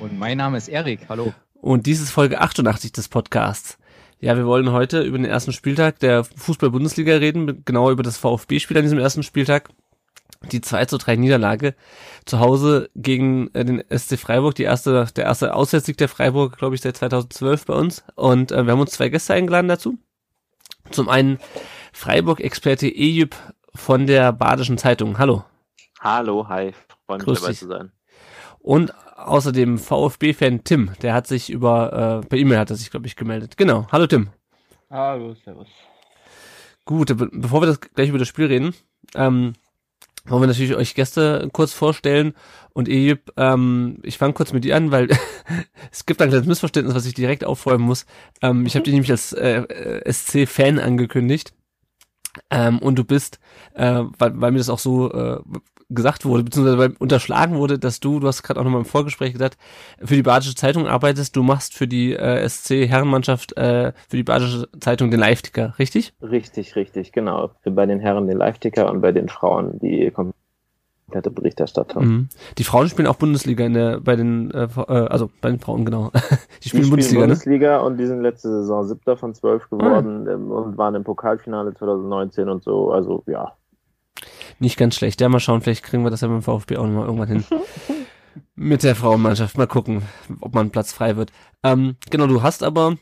Und mein Name ist Erik. Hallo. Und dies ist Folge 88 des Podcasts. Ja, wir wollen heute über den ersten Spieltag der Fußball-Bundesliga reden, genauer über das VfB-Spiel an diesem ersten Spieltag. Die 2 zu 3 Niederlage zu Hause gegen äh, den SC Freiburg, die erste, der erste Auswärtssieg der Freiburg, glaube ich, seit 2012 bei uns. Und äh, wir haben uns zwei Gäste eingeladen dazu. Zum einen Freiburg-Experte Ejüp von der Badischen Zeitung. Hallo. Hallo, hi. Freue mich Grüß dabei dich. zu sein. Und außerdem VfB-Fan Tim, der hat sich über, äh, per E-Mail hat er sich, glaube ich, gemeldet. Genau. Hallo Tim. Hallo, servus. Gut, be bevor wir das gleich über das Spiel reden, ähm, wollen wir natürlich euch Gäste kurz vorstellen. Und Ejib, ähm, ich fange kurz mit dir an, weil es gibt ein kleines Missverständnis, was ich direkt aufräumen muss. Ähm, ich habe dich nämlich als äh, äh, SC-Fan angekündigt. Ähm, und du bist, äh, weil, weil mir das auch so äh, gesagt wurde, beziehungsweise unterschlagen wurde, dass du, du hast gerade auch nochmal im Vorgespräch gesagt, für die Badische Zeitung arbeitest, du machst für die äh, SC-Herrenmannschaft, äh, für die Badische Zeitung den Live-Ticker, richtig? Richtig, richtig, genau. Für bei den Herren den Live-Ticker und bei den Frauen die komplette Berichterstattung. Mhm. Die Frauen spielen auch Bundesliga in der, bei den, äh, äh, also bei den Frauen, genau. Die spielen Die Bundesliga, ne? Bundesliga und die sind letzte Saison siebter von zwölf geworden ähm, und waren im Pokalfinale 2019 und so. Also ja, Nicht ganz schlecht. Ja, mal schauen, vielleicht kriegen wir das ja mit dem VfB auch nochmal irgendwann hin. mit der Frauenmannschaft. Mal gucken, ob man Platz frei wird. Ähm, genau, du hast aber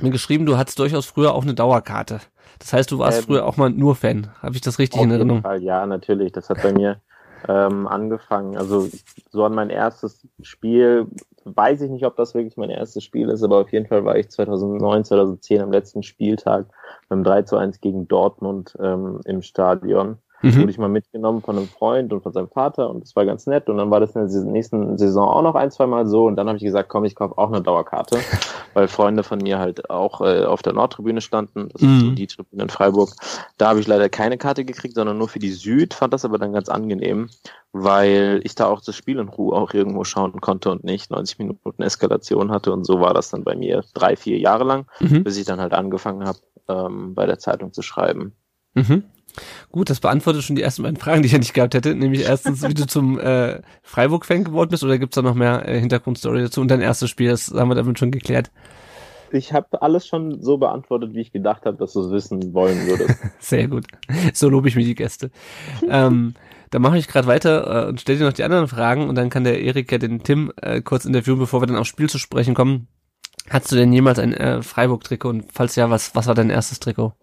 mir geschrieben, du hattest durchaus früher auch eine Dauerkarte. Das heißt, du warst Ähm, früher auch mal nur Fan. Habe ich das richtig auf in jeden Erinnerung? Fall, ja, natürlich. Das hat bei mir ähm, angefangen. Also so an mein erstes Spiel, weiß ich nicht, ob das wirklich mein erstes Spiel ist, aber auf jeden Fall war ich 2009, 2010 am letzten Spieltag beim 3 zu 1 gegen Dortmund ähm, im Stadion. Mhm. Wurde ich mal mitgenommen von einem Freund und von seinem Vater und das war ganz nett. Und dann war das in der nächsten Saison auch noch ein, zwei Mal so. Und dann habe ich gesagt, komm, ich kaufe auch eine Dauerkarte, weil Freunde von mir halt auch äh, auf der Nordtribüne standen. Das ist so Mhm. die Tribüne in Freiburg. Da habe ich leider keine Karte gekriegt, sondern nur für die Süd. Fand das aber dann ganz angenehm, weil ich da auch das Spiel in Ruhe auch irgendwo schauen konnte und nicht 90 Minuten Eskalation hatte. Und so war das dann bei mir drei, vier Jahre lang, Mhm. bis ich dann halt angefangen habe, ähm, bei der Zeitung zu schreiben. Mhm. Gut, das beantwortet schon die ersten beiden Fragen, die ich ja nicht gehabt hätte. Nämlich erstens, wie du zum äh, Freiburg-Fan geworden bist, oder gibt's da noch mehr äh, Hintergrundstory dazu? Und dein erstes Spiel, das haben wir damit schon geklärt. Ich habe alles schon so beantwortet, wie ich gedacht habe, dass du es wissen wollen würdest. Sehr gut. So lobe ich mir die Gäste. ähm, dann mache ich gerade weiter äh, und stelle dir noch die anderen Fragen und dann kann der Erik ja den Tim äh, kurz interviewen, bevor wir dann aufs Spiel zu sprechen kommen. Hattest du denn jemals ein äh, Freiburg-Trikot? Und falls ja, was, was war dein erstes Trikot?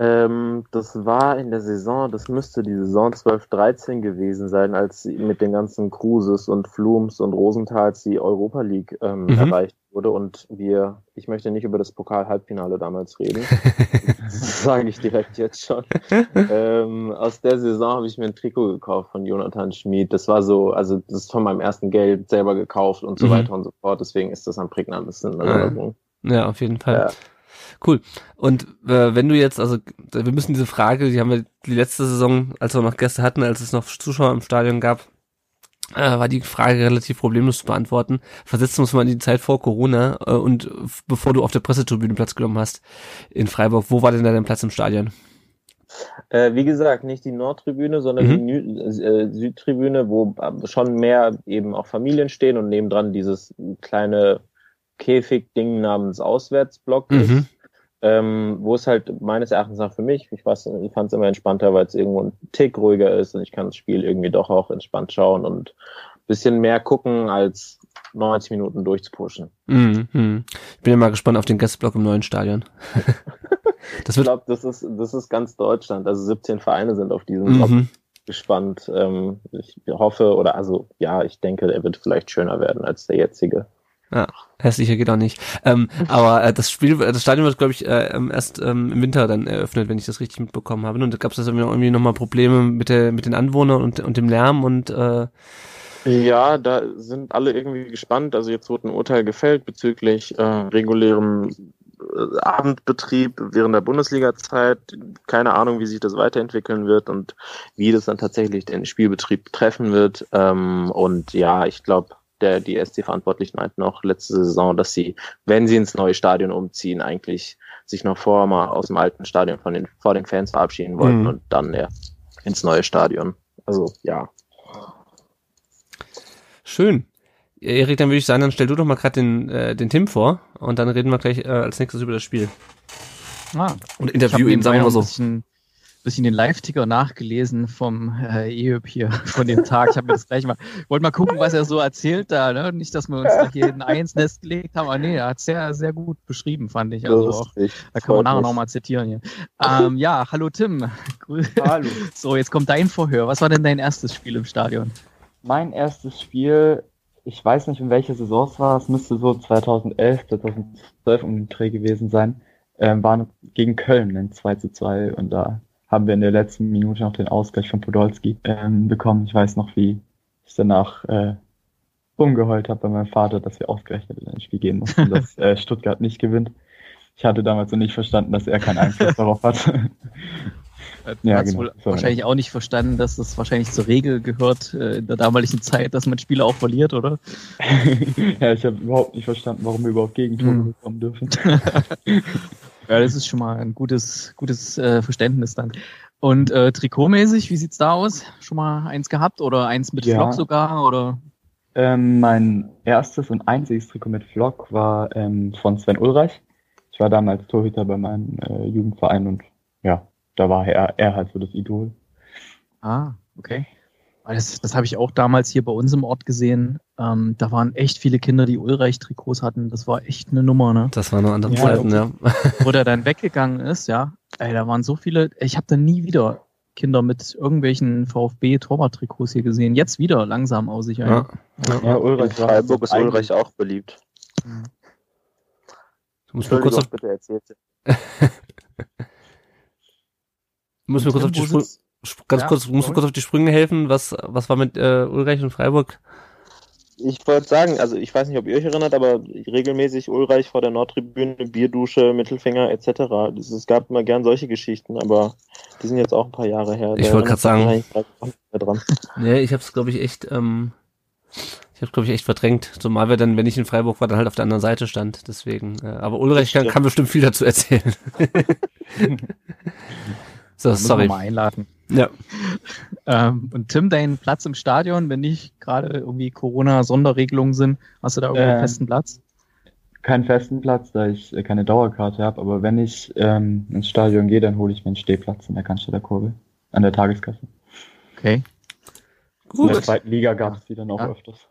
Ähm, das war in der Saison, das müsste die Saison 12-13 gewesen sein, als mit den ganzen Cruises und Flums und Rosenthals die Europa League ähm, Mhm. erreicht wurde und wir, ich möchte nicht über das Pokal-Halbfinale damals reden, das sage ich direkt jetzt schon. ähm, aus der Saison habe ich mir ein Trikot gekauft von Jonathan Schmid. Das war so, also das ist von meinem ersten Geld selber gekauft und so Mhm. weiter und so fort. Deswegen ist das am prägnantesten in Erinnerung. Ja, auf jeden Fall. Ja. Cool. Und äh, wenn du jetzt, also wir müssen diese Frage, die haben wir die letzte Saison, als wir noch Gäste hatten, als es noch Zuschauer im Stadion gab, äh, war die Frage relativ problemlos zu beantworten. Versetzen uns mal in die Zeit vor Corona äh, und bevor du auf der Pressetribüne Platz genommen hast in Freiburg, wo war denn da dein Platz im Stadion? Äh, wie gesagt, nicht die Nordtribüne, sondern Mhm. die Nü äh, Südtribüne, wo äh, schon mehr eben auch Familien stehen und nebendran dieses kleine Käfig-Ding namens Auswärtsblock Mhm. ist. Ähm, wo es halt meines Erachtens nach für mich, ich, weiß- ich fand es immer entspannter, weil es irgendwo ein Tick ruhiger ist und ich kann das Spiel irgendwie doch auch entspannt schauen und bisschen mehr gucken, als 90 Minuten durchzupushen. Mhm. mhm. Ich bin ja mal gespannt auf den Gästeblock im neuen Stadion. das Ich glaube, das ist, das ist ganz Deutschland. Also 17 Vereine sind auf diesem Block mhm. gespannt. Ähm, ich hoffe, oder also ja, ich denke, er wird vielleicht schöner werden als der jetzige. Ja, hässlicher geht auch nicht. Ähm, aber äh, das Spiel, das Stadion wird, glaube ich, äh, ähm, erst ähm, im Winter dann eröffnet, wenn ich das richtig mitbekommen habe. Und da gab es also irgendwie nochmal Probleme mit der, mit den Anwohnern und, und dem Lärm und äh, Ja, da sind alle irgendwie gespannt. Also jetzt wurde ein Urteil gefällt bezüglich äh, regulärem äh, Abendbetrieb während der Bundesliga-Zeit. Keine Ahnung, wie sich das weiterentwickeln wird und wie das dann tatsächlich den Spielbetrieb treffen wird. Ähm, und ja, ich glaube, der die SC-Verantwortlichen meinten auch letzte Saison, dass sie, wenn sie ins neue Stadion umziehen, eigentlich sich noch vorher mal aus dem alten Stadion von den, vor den Fans verabschieden wollten Mhm. und dann ja, ins neue Stadion. Also ja. Schön. Erik, dann würde ich sagen, dann stell du doch mal gerade den, äh, den Tim vor und dann reden wir gleich äh, als nächstes über das Spiel. Ah, Und interview ihn, sagen wir mal ein so. bisschen, bisschen den Live-Ticker nachgelesen vom äh, EÖP hier von dem Tag. Ich habe mir das gleich mal, wollte mal gucken, was er so erzählt da. Ne? Nicht, dass wir uns da hier ein Eins-Nest gelegt haben, aber nee, er hat sehr, sehr gut beschrieben, fand ich. Also auch, da kann man nachher nochmal zitieren hier. Ähm, ja, hallo Tim. Hallo. So, jetzt kommt dein Vorhör. Was war denn dein erstes Spiel im Stadion? Mein erstes Spiel, ich weiß nicht, in welcher Saison es war, es müsste so 2011, 2012 um den Dreh gewesen sein, ähm, war gegen Köln ein 2 zu 2 und da haben wir in der letzten Minute noch den Ausgleich von Podolski ähm, bekommen. Ich weiß noch, wie ich danach äh, rumgeheult habe bei meinem Vater, dass wir ausgerechnet in ein Spiel gehen mussten, dass äh, Stuttgart nicht gewinnt. Ich hatte damals noch nicht verstanden, dass er keinen Einfluss darauf hat. Ja, hast genau. wohl wahrscheinlich auch nicht verstanden, dass das wahrscheinlich zur Regel gehört äh, in der damaligen Zeit, dass man Spiele auch verliert, oder? ja, ich habe überhaupt nicht verstanden, warum wir überhaupt Gegentore Hm. bekommen dürfen. Ja, das ist schon mal ein gutes, gutes äh, Verständnis dann. Und äh, trikotmäßig, wie sieht's da aus? Schon mal eins gehabt oder eins mit Ja. Flock sogar? Oder Ähm, mein erstes und einziges Trikot mit Flock war ähm, von Sven Ulreich. Ich war damals Torhüter bei meinem äh, Jugendverein und ja, da war er, er halt so das Idol. ah, okay. Das, das habe ich auch damals hier bei uns im Ort gesehen. Ähm, da waren echt viele Kinder, die Ulreich-Trikots hatten. Das war echt eine Nummer, ne? Das waren noch andere Ja, Zeiten, ja. Wo der dann weggegangen ist, ja. Ey, da waren so viele. Ich habe da nie wieder Kinder mit irgendwelchen VfB-Torwart-Trikots hier gesehen. Jetzt wieder langsam aus sich. ja. Ja, In Ulreich war Freiburg ist Ulreich auch beliebt. Du musst mir kurz auf, bitte erzählt. du musst mir kurz auf die Wo Sprünge, sitzt- Sp- ganz Ja, kurz, musst du kurz auf die Sprünge helfen. Was, was war mit äh, Ulreich und Freiburg? Ich wollte sagen, also ich weiß nicht, ob ihr euch erinnert, aber regelmäßig Ulreich vor der Nordtribüne, Bierdusche, Mittelfinger etc. Das, es gab immer gern solche Geschichten, aber die sind jetzt auch ein paar Jahre her. Ich wollte grad sagen- dran. Nee, ich hab's, glaube ich, echt, ähm, ich hab's, glaube ich, echt verdrängt. Zumal wir dann, wenn ich in Freiburg war, dann halt auf der anderen Seite stand. Deswegen, äh, aber Ulreich kann, kann bestimmt viel dazu erzählen. so, sorry. mal einladen. Ja. Ähm, und Tim, dein Platz im Stadion, wenn nicht gerade irgendwie Corona-Sonderregelungen sind, hast du da irgendwo einen Ähm, festen Platz? Keinen festen Platz, da ich äh, keine Dauerkarte habe, aber wenn ich ähm, ins Stadion gehe, dann hole ich mir einen Stehplatz in der Cannstatter Kurve an der Tageskasse. Okay. In der Gut. zweiten Liga gab es die dann auch Ja. öfters.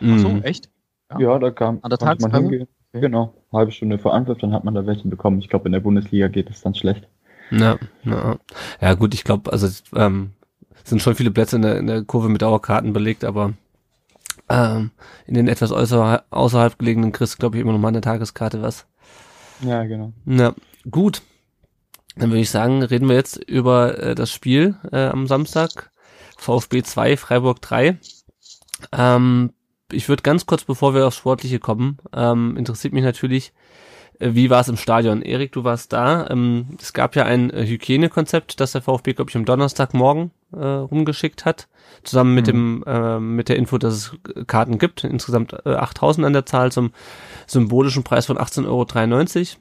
Ach so, Mhm. echt? Ja. Ja, da kam An der man Tageskasse? hingehen. Okay. Genau, halbe Stunde vor Anpfiff, dann hat man da welche bekommen. Ich glaube, in der Bundesliga geht es dann schlecht. Ja, ja. ja gut, ich glaube, also ähm, es sind schon viele Plätze in der, in der Kurve mit Dauerkarten belegt, aber ähm, in den etwas außerhalb, außerhalb gelegenen kriegst glaube ich, immer noch mal eine Tageskarte was. Ja, genau. Na, gut. Dann würde ich sagen, reden wir jetzt über äh, das Spiel äh, am Samstag. VfB 2, Freiburg 3. Ähm, ich würde ganz kurz, bevor wir aufs Sportliche kommen, ähm, interessiert mich natürlich, wie war es im Stadion? Erik, du warst da. Ähm, es gab ja ein äh, Hygienekonzept, das der VfB, glaube ich, am Donnerstagmorgen äh, rumgeschickt hat, zusammen mit dem äh, mit der Info, dass es äh, Karten gibt, insgesamt äh, 8000 an der Zahl zum symbolischen Preis von 18,93 Euro.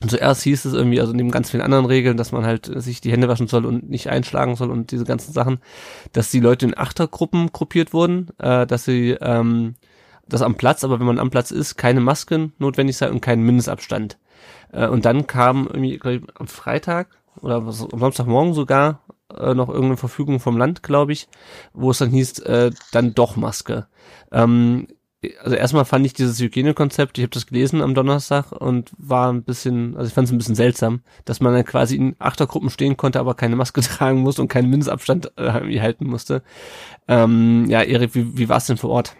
Und zuerst hieß es irgendwie, also neben ganz vielen anderen Regeln, dass man halt äh, sich die Hände waschen soll und nicht einschlagen soll und diese ganzen Sachen, dass die Leute in Achtergruppen gruppiert wurden, äh, dass sie ähm, das am Platz, aber wenn man am Platz ist, keine Masken notwendig sei und keinen Mindestabstand. Äh, und dann kam irgendwie, glaub ich, am Freitag oder was, am Samstagmorgen sogar äh, noch irgendeine Verfügung vom Land, glaube ich, wo es dann hieß, äh, dann doch Maske. Ähm, also erstmal fand ich dieses Hygienekonzept, ich habe das gelesen am Donnerstag und war ein bisschen, also ich fand es ein bisschen seltsam, dass man dann quasi in Achtergruppen stehen konnte, aber keine Maske tragen musste und keinen Mindestabstand äh, halten musste. Ähm, ja, Erik, wie, wie war es denn vor Ort?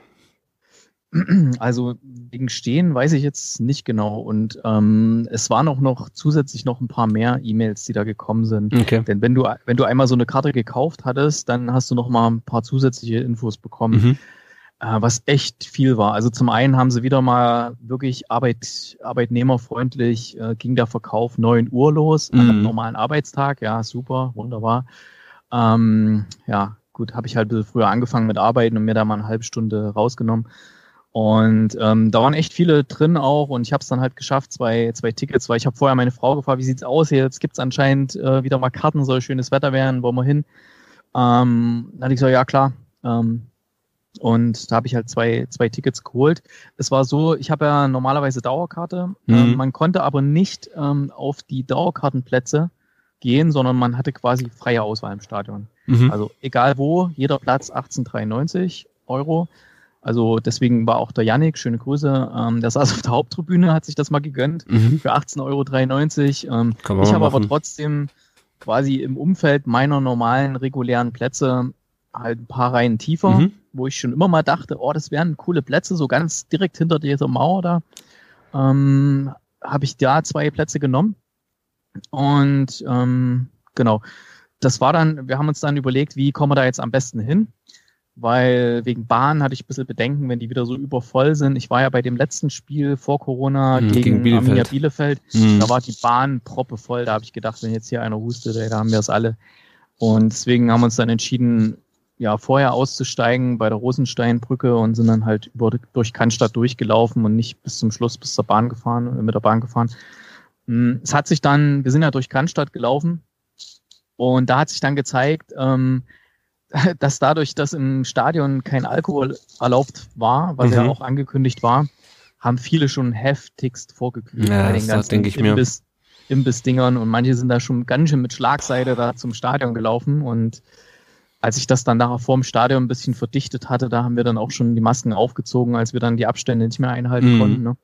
Also wegen Stehen weiß ich jetzt nicht genau. Und ähm, es waren auch noch zusätzlich noch ein paar mehr E-Mails, die da gekommen sind. Okay. Denn wenn du, wenn du einmal so eine Karte gekauft hattest, dann hast du noch mal ein paar zusätzliche Infos bekommen, Mhm. äh, was echt viel war. Also zum einen haben sie wieder mal wirklich Arbeit, arbeitnehmerfreundlich, äh, ging der Verkauf 9 Uhr los, an einem Mhm. normalen Arbeitstag. Ja, super, wunderbar. Ähm, ja, gut, habe ich halt ein bisschen früher angefangen mit Arbeiten und mir da mal eine halbe Stunde rausgenommen. Und ähm, da waren echt viele drin auch und ich habe es dann halt geschafft, zwei, zwei Tickets, weil ich habe vorher meine Frau gefragt, wie sieht's aus? Jetzt gibt's anscheinend äh, wieder mal Karten, soll schönes Wetter werden, wollen wir hin? Ähm, dann hatte ich gesagt, ja klar. Ähm, und da habe ich halt zwei, zwei Tickets geholt. Es war so, ich habe ja normalerweise Dauerkarte. Mhm. Ähm, man konnte aber nicht ähm, auf die Dauerkartenplätze gehen, sondern man hatte quasi freie Auswahl im Stadion. Mhm. Also egal wo, jeder Platz 18,93 Euro. Also deswegen war auch der Yannick, schöne Grüße, ähm, der saß auf der Haupttribüne, hat sich das mal gegönnt Mhm. für 18,93 Euro. Ähm, ich habe aber trotzdem quasi im Umfeld meiner normalen, regulären Plätze halt ein paar Reihen tiefer, Mhm. wo ich schon immer mal dachte, oh, das wären coole Plätze, so ganz direkt hinter dieser Mauer da. Ähm, habe ich da zwei Plätze genommen. Und ähm, genau, das war dann, wir haben uns dann überlegt, wie kommen wir da jetzt am besten hin? Weil wegen Bahn hatte ich ein bisschen Bedenken, wenn die wieder so übervoll sind. Ich war ja bei dem letzten Spiel vor Corona Mhm, gegen, gegen Bielefeld. Arminia Bielefeld. Mhm. Da war die Bahn proppevoll. Da habe ich gedacht, wenn jetzt hier einer hustet, ey, da haben wir es alle. Und deswegen haben wir uns dann entschieden, ja, vorher auszusteigen bei der Rosensteinbrücke und sind dann halt über, durch Cannstatt durchgelaufen und nicht bis zum Schluss bis zur Bahn gefahren, äh, mit der Bahn gefahren. Mm, Es hat sich dann, wir sind ja durch Cannstatt gelaufen und da hat sich dann gezeigt, ähm, dass dadurch, dass im Stadion kein Alkohol erlaubt war, was ja Mhm. auch angekündigt war, haben viele schon heftigst vorgeglüht Ja, bei den ganzen. Imbiss, Imbissdingern und manche sind da schon ganz schön mit Schlagseite da zum Stadion gelaufen und als ich das dann nachher vorm Stadion ein bisschen verdichtet hatte, da haben wir dann auch schon die Masken aufgezogen, als wir dann die Abstände nicht mehr einhalten Mhm. konnten. Ne?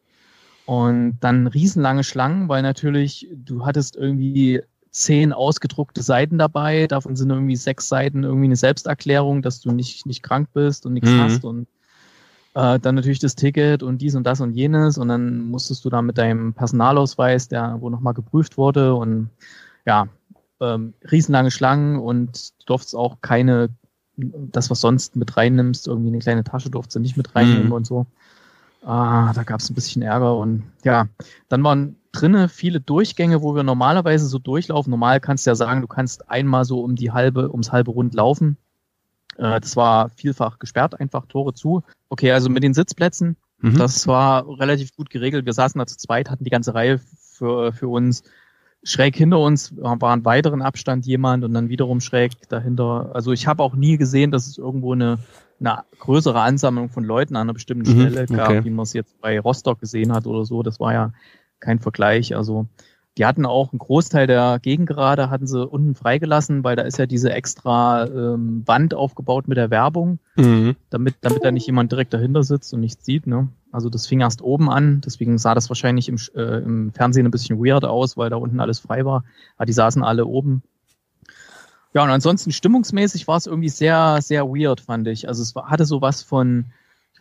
Und dann riesenlange Schlangen, weil natürlich du hattest irgendwie zehn ausgedruckte Seiten dabei, davon sind irgendwie sechs Seiten irgendwie eine Selbsterklärung, dass du nicht, nicht krank bist und nichts Mhm. hast und äh, dann natürlich das Ticket und dies und das und jenes und dann musstest du da mit deinem Personalausweis, der wo nochmal geprüft wurde und ja, ähm, riesenlange Schlangen und du durftest auch keine, das was sonst mit reinnimmst, irgendwie eine kleine Tasche durftest du nicht mit reinnehmen Mhm. und so. Ah, da gab es ein bisschen Ärger und ja, dann waren drinne viele Durchgänge, wo wir normalerweise so durchlaufen. Normal kannst du ja sagen, du kannst einmal so um die halbe, ums halbe Rund laufen. Äh, das war vielfach gesperrt, einfach Tore zu. Okay, also mit den Sitzplätzen, Mhm. das war relativ gut geregelt. Wir saßen da zu zweit, hatten die ganze Reihe für, für uns. Schräg hinter uns war ein weiteren Abstand jemand und dann wiederum schräg dahinter. Also ich habe auch nie gesehen, dass es irgendwo eine, eine größere Ansammlung von Leuten an einer bestimmten Mhm, Stelle gab, okay. wie man es jetzt bei Rostock gesehen hat oder so. Das war ja kein Vergleich. Also die hatten auch einen Großteil der Gegengerade hatten sie unten freigelassen, weil da ist ja diese extra ähm, Wand aufgebaut mit der Werbung Mhm. damit, damit da nicht jemand direkt dahinter sitzt und nichts sieht. Ne? Also das fing erst oben an, deswegen sah das wahrscheinlich im, äh, im Fernsehen ein bisschen weird aus, weil da unten alles frei war. Aber die saßen alle oben. Ja, und ansonsten stimmungsmäßig war es irgendwie sehr, sehr weird, fand ich. Also es war, hatte sowas von,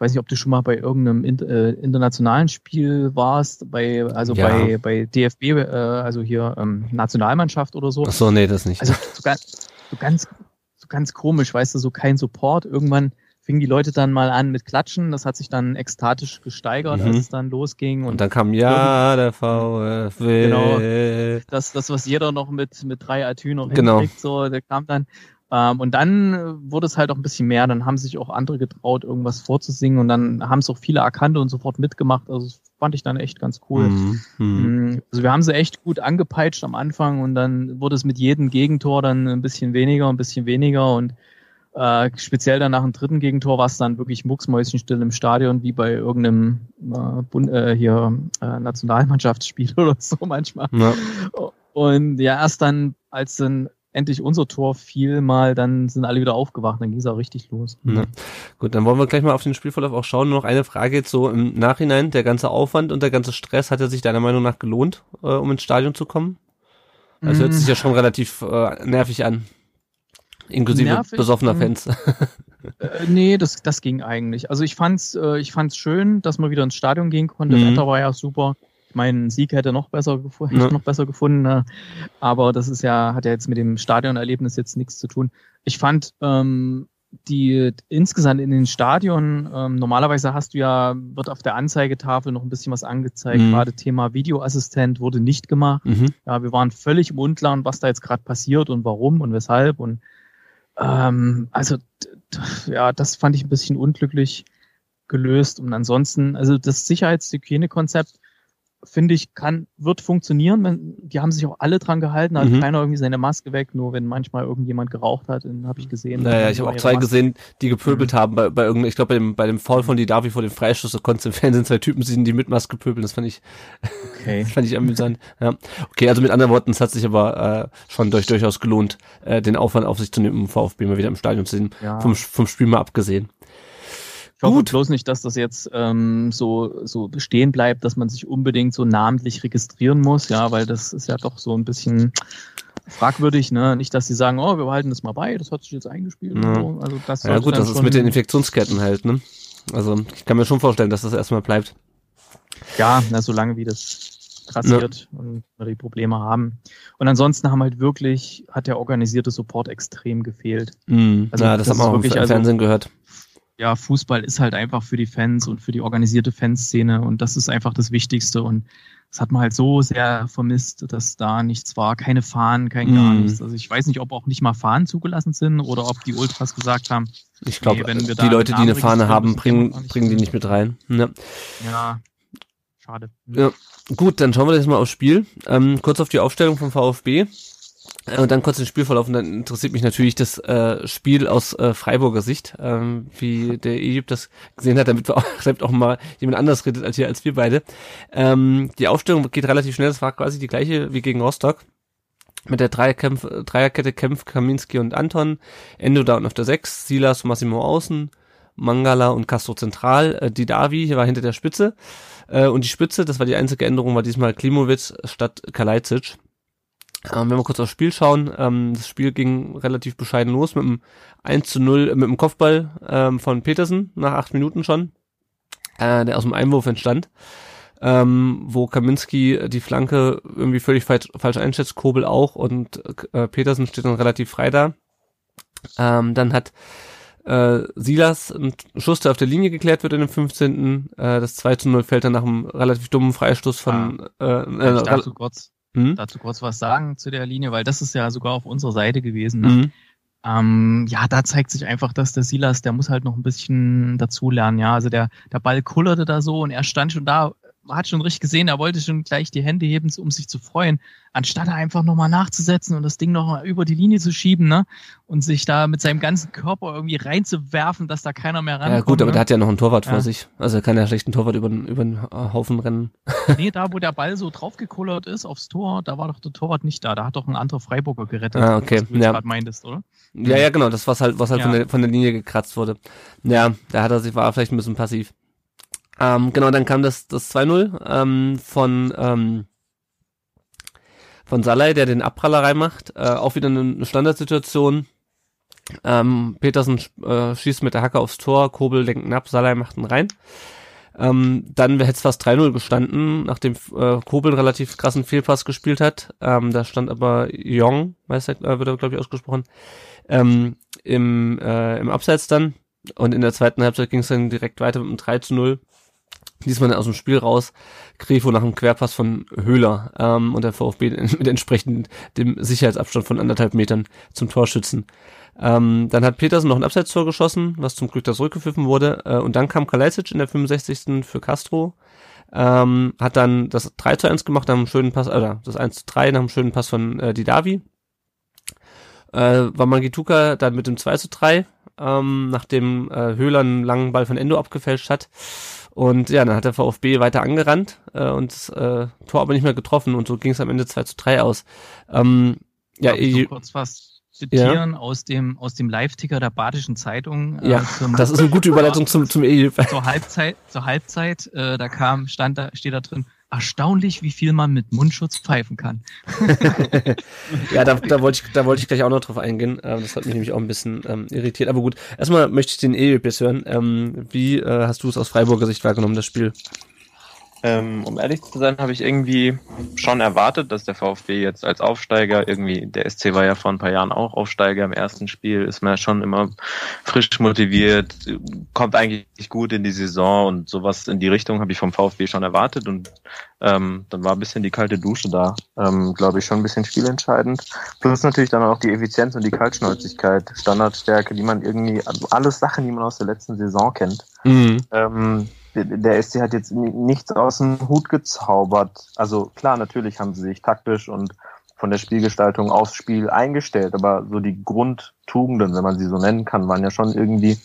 weiß nicht, ob du schon mal bei irgendeinem in, äh, internationalen Spiel warst, bei, also Ja. bei, bei DFB, äh, also hier ähm, Nationalmannschaft oder so. Ach so, nee, das nicht. Also so ganz, so ganz, so ganz komisch, weißt du, so kein Support. Irgendwann fingen die Leute dann mal an mit Klatschen. Das hat sich dann ekstatisch gesteigert, Mhm. als es dann losging. und Und dann kam ja der VfL. Genau. das, das, was jeder noch mit, mit drei Atü noch Genau. hinkriegt, so, der kam dann. Ähm, und dann äh, wurde es halt auch ein bisschen mehr. Dann haben sich auch andere getraut, irgendwas vorzusingen. Und dann haben es auch viele erkannt und sofort mitgemacht. Also das fand ich dann echt ganz cool. Mhm. Mhm. Mm, Also wir haben sie echt gut angepeitscht am Anfang und dann wurde es mit jedem Gegentor dann ein bisschen weniger, ein bisschen weniger und äh, speziell dann nach dem dritten Gegentor war es dann wirklich mucksmäuschenstill im Stadion, wie bei irgendeinem äh, Bund, äh, hier äh, Nationalmannschaftsspiel oder so manchmal. Ja. Und ja, erst dann, als dann endlich unser Tor fiel, mal, dann sind alle wieder aufgewacht, dann ging es auch richtig los. Ja. Gut, dann wollen wir gleich mal auf den Spielverlauf auch schauen. Nur noch eine Frage jetzt so im Nachhinein. Der ganze Aufwand und der ganze Stress, hat er sich deiner Meinung nach gelohnt, äh, um ins Stadion zu kommen? Also hört Mm. sich ja schon relativ äh, nervig an. Inklusive Nervig, besoffener mm. Fans. Äh, nee, das, das ging eigentlich. Also ich fand's, äh, ich fand's schön, dass man wieder ins Stadion gehen konnte. Mhm. Das Wetter war ja super. Mein Sieg hätte noch besser gefunden, Ja. noch besser gefunden. Ne? Aber das ist ja, hat ja jetzt mit dem Stadionerlebnis jetzt nichts zu tun. Ich fand ähm, die insgesamt in den Stadion, ähm, normalerweise hast du ja, wird auf der Anzeigetafel noch ein bisschen was angezeigt. Mhm. Gerade Thema Videoassistent wurde nicht gemacht. Mhm. Ja, wir waren völlig im Unklaren, was da jetzt gerade passiert und warum und weshalb. Und ähm, also ja, das fand ich ein bisschen unglücklich gelöst. Und ansonsten, also das Sicherheitshygienekonzept finde ich, kann, wird funktionieren. Wenn, die haben sich auch alle dran gehalten, hat Mhm. keiner irgendwie seine Maske weg, nur wenn manchmal irgendjemand geraucht hat, den habe ich gesehen. Naja, ich habe auch zwei Maske- gesehen, die gepöbelt haben bei, bei irgendeinem, ich glaube bei dem, bei dem Foul von Didavi vor dem Freistoß, da konntest du im Fernsehen zwei Typen sehen, die mit Maske pöbeln, das fand ich, Okay. das fand ich amüsant. Ja. Okay, also mit anderen Worten, es hat sich aber äh, schon durch, durchaus gelohnt, äh, den Aufwand auf sich zu nehmen, um VfB mal wieder im Stadion zu sehen, Ja. vom, vom Spiel mal abgesehen. Ich hoffe Gut. bloß nicht, dass das jetzt ähm, so, so bestehen bleibt, dass man sich unbedingt so namentlich registrieren muss, ja, weil das ist ja doch so ein bisschen fragwürdig, ne? Nicht, dass sie sagen, oh, wir behalten das mal bei, das hat sich jetzt eingespielt. Ja. So. Also das Ja gut, das ist mit den Infektionsketten halt, ne? Also ich kann mir schon vorstellen, dass das erstmal bleibt. Ja, na, solange wie das grassiert und wir die Probleme haben. Und ansonsten haben halt wirklich, hat der organisierte Support extrem gefehlt. Mhm. Also ja, das, das haben wir auch im wirklich, also- Fernsehen gehört. Ja, Fußball ist halt einfach für die Fans und für die organisierte Fanszene und das ist einfach das Wichtigste und das hat man halt so sehr vermisst, dass da nichts war, keine Fahnen, kein gar Mhm. nichts. Also ich weiß nicht, ob auch nicht mal Fahnen zugelassen sind oder ob die Ultras gesagt haben, Ich glaube, Nee, wenn wir da die Leute, die eine Fahne haben, bringen, bringen die nicht mit rein. Ja. ja, schade. Ja. Gut, dann schauen wir jetzt mal aufs Spiel. Ähm, kurz auf die Aufstellung vom VfB. Und dann kurz den Spielverlauf. Und dann interessiert mich natürlich das äh, Spiel aus äh, Freiburger Sicht, ähm, wie der Egypt das gesehen hat, damit, wir auch, damit auch mal jemand anders redet als hier als wir beide. Ähm, die Aufstellung geht relativ schnell. Das war quasi die gleiche wie gegen Rostock. Mit der Dreierkämpf, Dreierkette kämpft Kaminski und Anton. Endo da unten auf der 6, Silas und Massimo außen, Mangala und Castro zentral. Äh, Didavi hier war hinter der Spitze. Äh, und die Spitze, das war die einzige Änderung, war diesmal Klimovic statt Kalajdzic. Ähm, wenn wir kurz aufs Spiel schauen, ähm, das Spiel ging relativ bescheiden los mit einem 1 zu 0, äh, mit einem Kopfball ähm, von Petersen nach acht Minuten schon, äh, der aus dem Einwurf entstand, ähm, wo Kaminski die Flanke irgendwie völlig falsch, falsch einschätzt, Kobel auch und äh, Petersen steht dann relativ frei da. Ähm, dann hat äh, Silas ein Schuss, der auf der Linie geklärt wird in dem 15. Äh, das 2 zu 0 fällt dann nach einem relativ dummen Freistoß von äh, Kann äh, ich dazu kurz, hm? dazu kurz was sagen zu der Linie, weil das ist ja sogar auf unserer Seite gewesen. Ne? Mhm. Ähm, ja, da zeigt sich einfach, dass der Silas, der muss halt noch ein bisschen dazulernen, ja. Also der, der Ball kullerte da so und er stand schon da, man hat schon richtig gesehen, er wollte schon gleich die Hände heben, um sich zu freuen, anstatt einfach nochmal nachzusetzen und das Ding nochmal über die Linie zu schieben, ne? Und sich da mit seinem ganzen Körper irgendwie reinzuwerfen, dass da keiner mehr rankommt. Ja gut, aber ne? der hat ja noch einen Torwart vor Ja. sich. Also er kann ja schlecht einen Torwart über, den- über den äh, Haufen rennen. Nee, da wo der Ball so draufgekullert ist aufs Tor, da war doch der Torwart nicht da. Da hat doch ein anderer Freiburger gerettet, Ah, okay. was du Ja. gerade meintest, oder? Ja, ja, genau, das was halt, was halt Ja. von, der, von der Linie gekratzt wurde. Ja, da hat er sich, war vielleicht ein bisschen passiv. Ähm, genau, dann kam das, das 2-0 ähm, von, ähm, von Salai, der den Abpraller reinmacht. Äh, auch wieder eine Standardsituation. Ähm, Petersen äh, schießt mit der Hacke aufs Tor, Kobel lenkt ihn ab, Salai macht ihn rein. Ähm, dann hätte es fast 3-0 gestanden, nachdem äh, Kobel einen relativ krassen Fehlpass gespielt hat. Ähm, da stand aber Jong, weiß er, äh, wird er, glaube ich, ausgesprochen, ähm, im, äh, im Abseits dann. Und in der zweiten Halbzeit ging es dann direkt weiter mit einem 3 zu 0. Diesmal aus dem Spiel raus. Grifo nach einem Querpass von Höhler ähm, und der VfB mit entsprechend dem Sicherheitsabstand von anderthalb Metern zum Torschützen. Ähm, dann hat Petersen noch ein Abseitstor geschossen, was zum Glück da zurückgepfiffen wurde. Äh, und dann kam Kalajdzic in der 65. für Castro. Ähm, hat dann das 3 zu 1 gemacht nach einem schönen Pass, oder das 1 zu 3 nach einem schönen Pass von äh, Didavi. Äh, war Mangituka dann mit dem 2 zu 3, ähm, nachdem äh, Höhler einen langen Ball von Endo abgefälscht hat. Und ja, dann hat der VfB weiter angerannt äh, und das äh, Tor aber nicht mehr getroffen und so ging es am Ende 2 zu 3 aus. Ähm, ja, ich noch kurz was zitieren aus dem, aus dem Live-Ticker der Badischen Zeitung. äh, ja zum- das ist eine gute Überleitung zum, zum EU. zur Halbzeit, zur Halbzeit, äh, da kam, stand da, steht da drin, erstaunlich, wie viel man mit Mundschutz pfeifen kann. ja, da, da wollte ich, da wollte ich gleich auch noch drauf eingehen. Das hat mich nämlich auch ein bisschen ähm, irritiert. Aber gut, erstmal möchte ich den EEPS hören. Ähm, wie äh, hast du es aus Freiburger Sicht wahrgenommen, das Spiel? Ähm, um ehrlich zu sein, habe ich irgendwie schon erwartet, dass der VfB jetzt als Aufsteiger irgendwie, der SC war ja vor ein paar Jahren auch Aufsteiger im ersten Spiel, ist man ja schon immer frisch motiviert, kommt eigentlich gut in die Saison und sowas in die Richtung habe ich vom VfB schon erwartet und ähm, dann war ein bisschen die kalte Dusche da, ähm, glaube ich, schon ein bisschen spielentscheidend. Plus natürlich dann auch die Effizienz und die Kaltschnäuzigkeit, Standardstärke, die man irgendwie, also alles Sachen, die man aus der letzten Saison kennt. Mhm. Ähm, der SC hat jetzt nichts aus dem Hut gezaubert. Also klar, natürlich haben sie sich taktisch und von der Spielgestaltung aufs Spiel eingestellt, aber so die Grundtugenden, wenn man sie so nennen kann, waren ja schon irgendwie,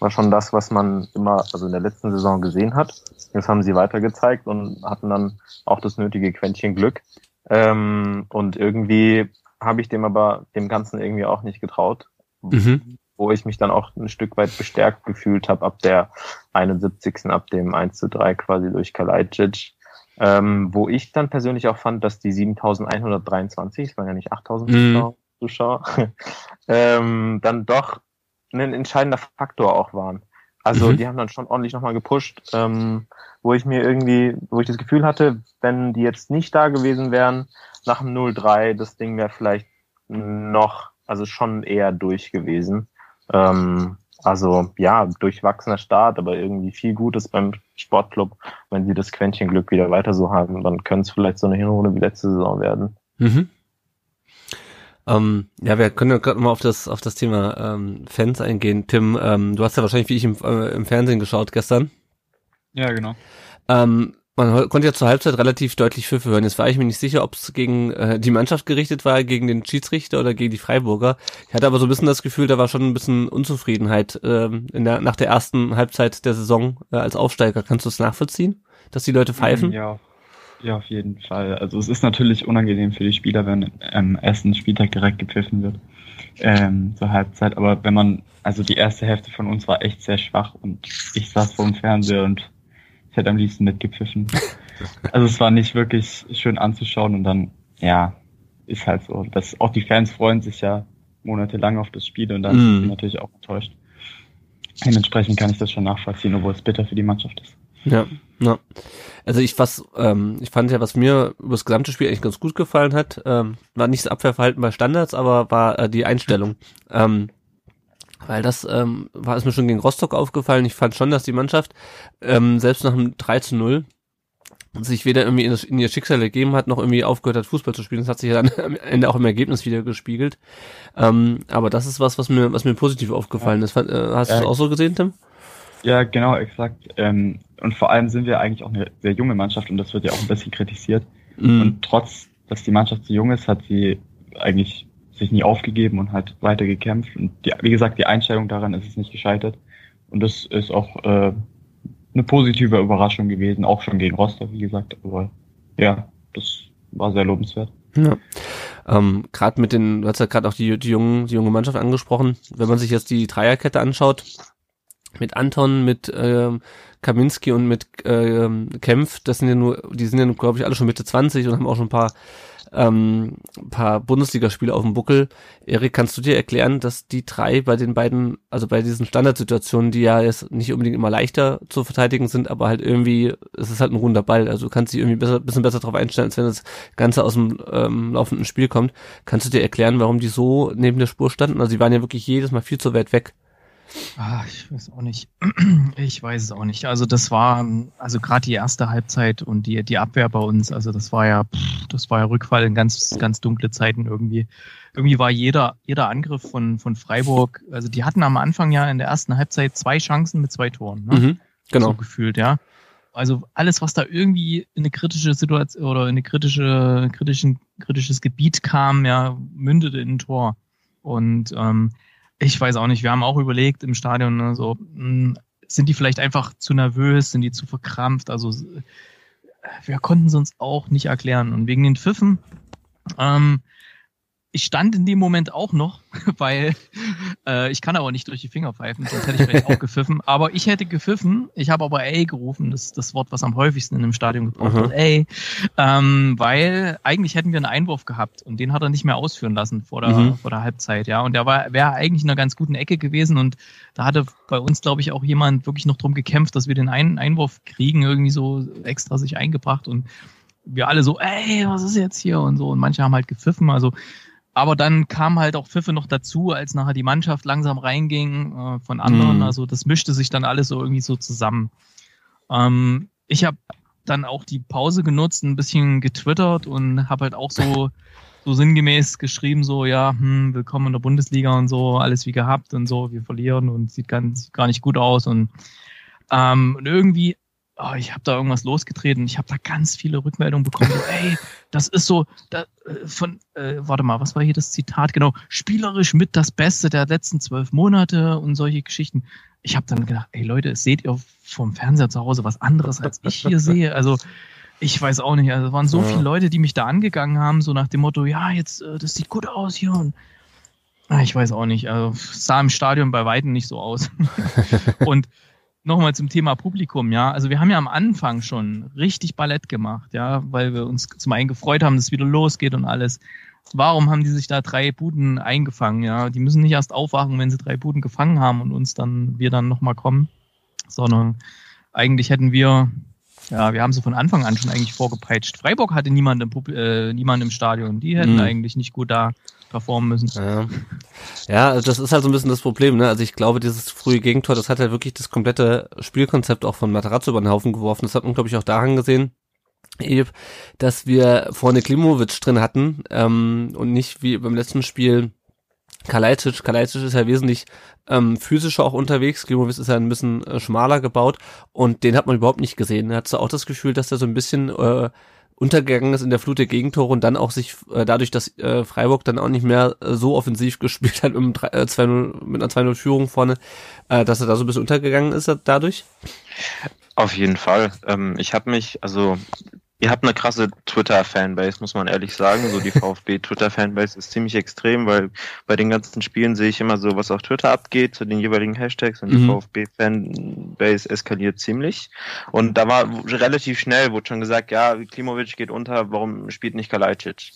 war schon das, was man immer, also in der letzten Saison gesehen hat. Jetzt haben sie weiter gezeigt und hatten dann auch das nötige Quäntchen Glück. Ähm, und irgendwie habe ich dem aber dem Ganzen irgendwie auch nicht getraut. Mhm wo ich mich dann auch ein Stück weit bestärkt gefühlt habe ab der 71. ab dem 1 zu 3 quasi durch Kalajdzic. Ähm, wo ich dann persönlich auch fand, dass die 7123, es waren ja nicht 8000 mhm. Zuschauer, ähm, dann doch ein entscheidender Faktor auch waren. Also mhm. die haben dann schon ordentlich nochmal gepusht, ähm, wo ich mir irgendwie, wo ich das Gefühl hatte, wenn die jetzt nicht da gewesen wären, nach dem 0-3, das Ding wäre vielleicht noch, also schon eher durch gewesen. Ähm, also ja, durchwachsener Start, aber irgendwie viel Gutes beim Sportclub. Wenn sie das Quäntchen Glück wieder weiter so haben, dann können es vielleicht so eine Hinrunde wie letzte Saison werden. Mhm. Ähm, ja, wir können ja gerade mal auf das auf das Thema ähm, Fans eingehen. Tim, ähm, du hast ja wahrscheinlich wie ich im, äh, im Fernsehen geschaut gestern. Ja, genau. Ähm, man konnte ja zur Halbzeit relativ deutlich Pfiffe hören. Jetzt war ich mir nicht sicher, ob es gegen äh, die Mannschaft gerichtet war, gegen den Schiedsrichter oder gegen die Freiburger. Ich hatte aber so ein bisschen das Gefühl, da war schon ein bisschen Unzufriedenheit ähm, in der, nach der ersten Halbzeit der Saison äh, als Aufsteiger. Kannst du es nachvollziehen, dass die Leute pfeifen? Ja, ja, auf jeden Fall. Also es ist natürlich unangenehm für die Spieler, wenn am ersten Spieltag direkt gepfiffen wird ähm, zur Halbzeit. Aber wenn man, also die erste Hälfte von uns war echt sehr schwach und ich saß vor dem Fernseher und ich hätte am liebsten mitgepfiffen. also es war nicht wirklich schön anzuschauen und dann, ja, ist halt so. Das, auch die Fans freuen sich ja monatelang auf das Spiel und dann mm. sind sie natürlich auch enttäuscht. Dementsprechend kann ich das schon nachvollziehen, obwohl es bitter für die Mannschaft ist. Ja, ja. Also ich was, ähm, ich fand ja, was mir über das gesamte Spiel eigentlich ganz gut gefallen hat, ähm, war nicht das Abwehrverhalten bei Standards, aber war äh, die Einstellung. Ähm, weil das ähm, war es mir schon gegen Rostock aufgefallen. Ich fand schon, dass die Mannschaft ähm, selbst nach einem 3 zu 0 sich weder irgendwie in, das, in ihr Schicksal ergeben hat, noch irgendwie aufgehört hat, Fußball zu spielen. Das hat sich ja dann am Ende auch im Ergebnis wieder gespiegelt. Ähm, aber das ist was, was mir, was mir positiv aufgefallen ist. Äh, hast du es auch so gesehen, Tim? Ja, genau, exakt. Ähm, und vor allem sind wir eigentlich auch eine sehr junge Mannschaft und das wird ja auch ein bisschen kritisiert. Mm. Und trotz, dass die Mannschaft so jung ist, hat sie eigentlich sich nie aufgegeben und hat weiter gekämpft. Und die, wie gesagt, die Einstellung daran ist es nicht gescheitert. Und das ist auch äh, eine positive Überraschung gewesen, auch schon gegen Rostock, wie gesagt. Aber ja, das war sehr lobenswert. Ja. Ähm, gerade mit den, du hast ja gerade auch die, die, jungen, die junge Mannschaft angesprochen. Wenn man sich jetzt die Dreierkette anschaut, mit Anton, mit ähm, Kaminski und mit ähm, Kempf, das sind ja nur, die sind ja, glaube ich, alle schon Mitte 20 und haben auch schon ein paar ähm, paar Bundesligaspiele auf dem Buckel. Erik, kannst du dir erklären, dass die drei bei den beiden, also bei diesen Standardsituationen, die ja jetzt nicht unbedingt immer leichter zu verteidigen sind, aber halt irgendwie, es ist halt ein runder Ball, also du kannst dich irgendwie besser, bisschen besser darauf einstellen, als wenn das Ganze aus dem ähm, laufenden Spiel kommt. Kannst du dir erklären, warum die so neben der Spur standen? Also die waren ja wirklich jedes Mal viel zu weit weg. Ah, ich weiß auch nicht. Ich weiß es auch nicht. Also das war, also gerade die erste Halbzeit und die, die Abwehr bei uns, also das war ja, das war ja Rückfall in ganz, ganz dunkle Zeiten irgendwie. Irgendwie war jeder, jeder Angriff von, von Freiburg, also die hatten am Anfang ja in der ersten Halbzeit zwei Chancen mit zwei Toren. Ne? Mhm, genau. So gefühlt, ja. Also alles, was da irgendwie in eine kritische Situation oder in eine kritische, kritischen, kritisches Gebiet kam, ja, mündete in ein Tor. Und ähm, ich weiß auch nicht, wir haben auch überlegt im Stadion, ne, so, mh, hm, sind die vielleicht einfach zu nervös, sind die zu verkrampft? Also wir konnten es uns auch nicht erklären. Und wegen den Pfiffen, ähm, ich stand in dem Moment auch noch, weil Äh, ich kann aber nicht durch die Finger pfeifen, sonst hätte ich vielleicht auch gepfiffen. Aber ich hätte gepfiffen, ich habe aber ey gerufen, das ist das Wort, was am häufigsten in einem Stadion gebraucht wird, ey. Ähm, weil eigentlich hätten wir einen Einwurf gehabt und den hat er nicht mehr ausführen lassen vor der, Mhm. vor der Halbzeit, ja. Und der war wäre eigentlich in einer ganz guten Ecke gewesen und da hatte bei uns, glaube ich, auch jemand wirklich noch drum gekämpft, dass wir den einen Einwurf kriegen, irgendwie so extra sich eingebracht und wir alle so, ey, was ist jetzt hier und so. Und manche haben halt gepfiffen, also aber dann kam halt auch Pfiffe noch dazu, als nachher die Mannschaft langsam reinging äh, von anderen. Mhm. Also das mischte sich dann alles so irgendwie so zusammen. Ähm, ich habe dann auch die Pause genutzt, ein bisschen getwittert und habe halt auch so so sinngemäß geschrieben, so ja, hm, willkommen in der Bundesliga und so, alles wie gehabt und so, wir verlieren und sieht ganz sieht gar nicht gut aus und ähm, und irgendwie oh, ich habe da irgendwas losgetreten. Ich habe da ganz viele Rückmeldungen bekommen. So, ey, das ist so da, äh, von, äh, warte mal, was war hier das Zitat? Genau, spielerisch mit das Beste der letzten zwölf Monate und solche Geschichten. Ich habe dann gedacht, ey Leute, seht ihr vom Fernseher zu Hause was anderes, als ich hier sehe? Also ich weiß auch nicht. Also es waren so Ja. viele Leute, die mich da angegangen haben, so nach dem Motto, ja, jetzt, äh, das sieht gut aus hier und Ah, ich weiß auch nicht. Also sah im Stadion bei Weitem nicht so aus. und nochmal zum Thema Publikum, ja. Also wir haben ja am Anfang schon richtig Ballett gemacht, ja, weil wir uns zum einen gefreut haben, dass es wieder losgeht und alles. Warum haben die sich da drei Buden eingefangen, ja? Die müssen nicht erst aufwachen, wenn sie drei Buden gefangen haben und uns dann, wir dann nochmal kommen, sondern eigentlich hätten wir, ja, wir haben sie von Anfang an schon eigentlich vorgepeitscht. Freiburg hatte niemanden im, Pub- äh, niemanden im Stadion. Die hätten Mhm. eigentlich nicht gut da performen müssen. Ja. ja, also das ist halt so ein bisschen das Problem, ne? Also ich glaube, dieses frühe Gegentor, das hat halt wirklich das komplette Spielkonzept auch von Materazzo über den Haufen geworfen. Das hat man, glaube ich, auch daran gesehen, dass wir vorne Klimovic drin hatten ähm, und nicht wie beim letzten Spiel Kalajdzic. Kalajdzic ist ja wesentlich ähm, physischer auch unterwegs. Klimovic ist ja ein bisschen äh, schmaler gebaut und den hat man überhaupt nicht gesehen. Er hat so auch das Gefühl, dass er so ein bisschen äh, untergegangen ist in der Flut der Gegentore und dann auch sich äh, dadurch, dass äh, Freiburg dann auch nicht mehr äh, so offensiv gespielt hat mit, einem 3, äh, 2-0 mit einer 2-0-Führung vorne, äh, dass er da so ein bisschen untergegangen ist dadurch. Auf jeden Fall. Ähm, ich habe mich, also ihr habt eine krasse Twitter-Fanbase, muss man ehrlich sagen. So die VfB-Twitter-Fanbase ist ziemlich extrem, weil bei den ganzen Spielen sehe ich immer so, was auf Twitter abgeht, zu den jeweiligen Hashtags und die Mhm. VfB-Fanbase eskaliert ziemlich. Und da war relativ schnell, wurde schon gesagt, ja, Klimovic geht unter, warum spielt nicht Kalajdzic?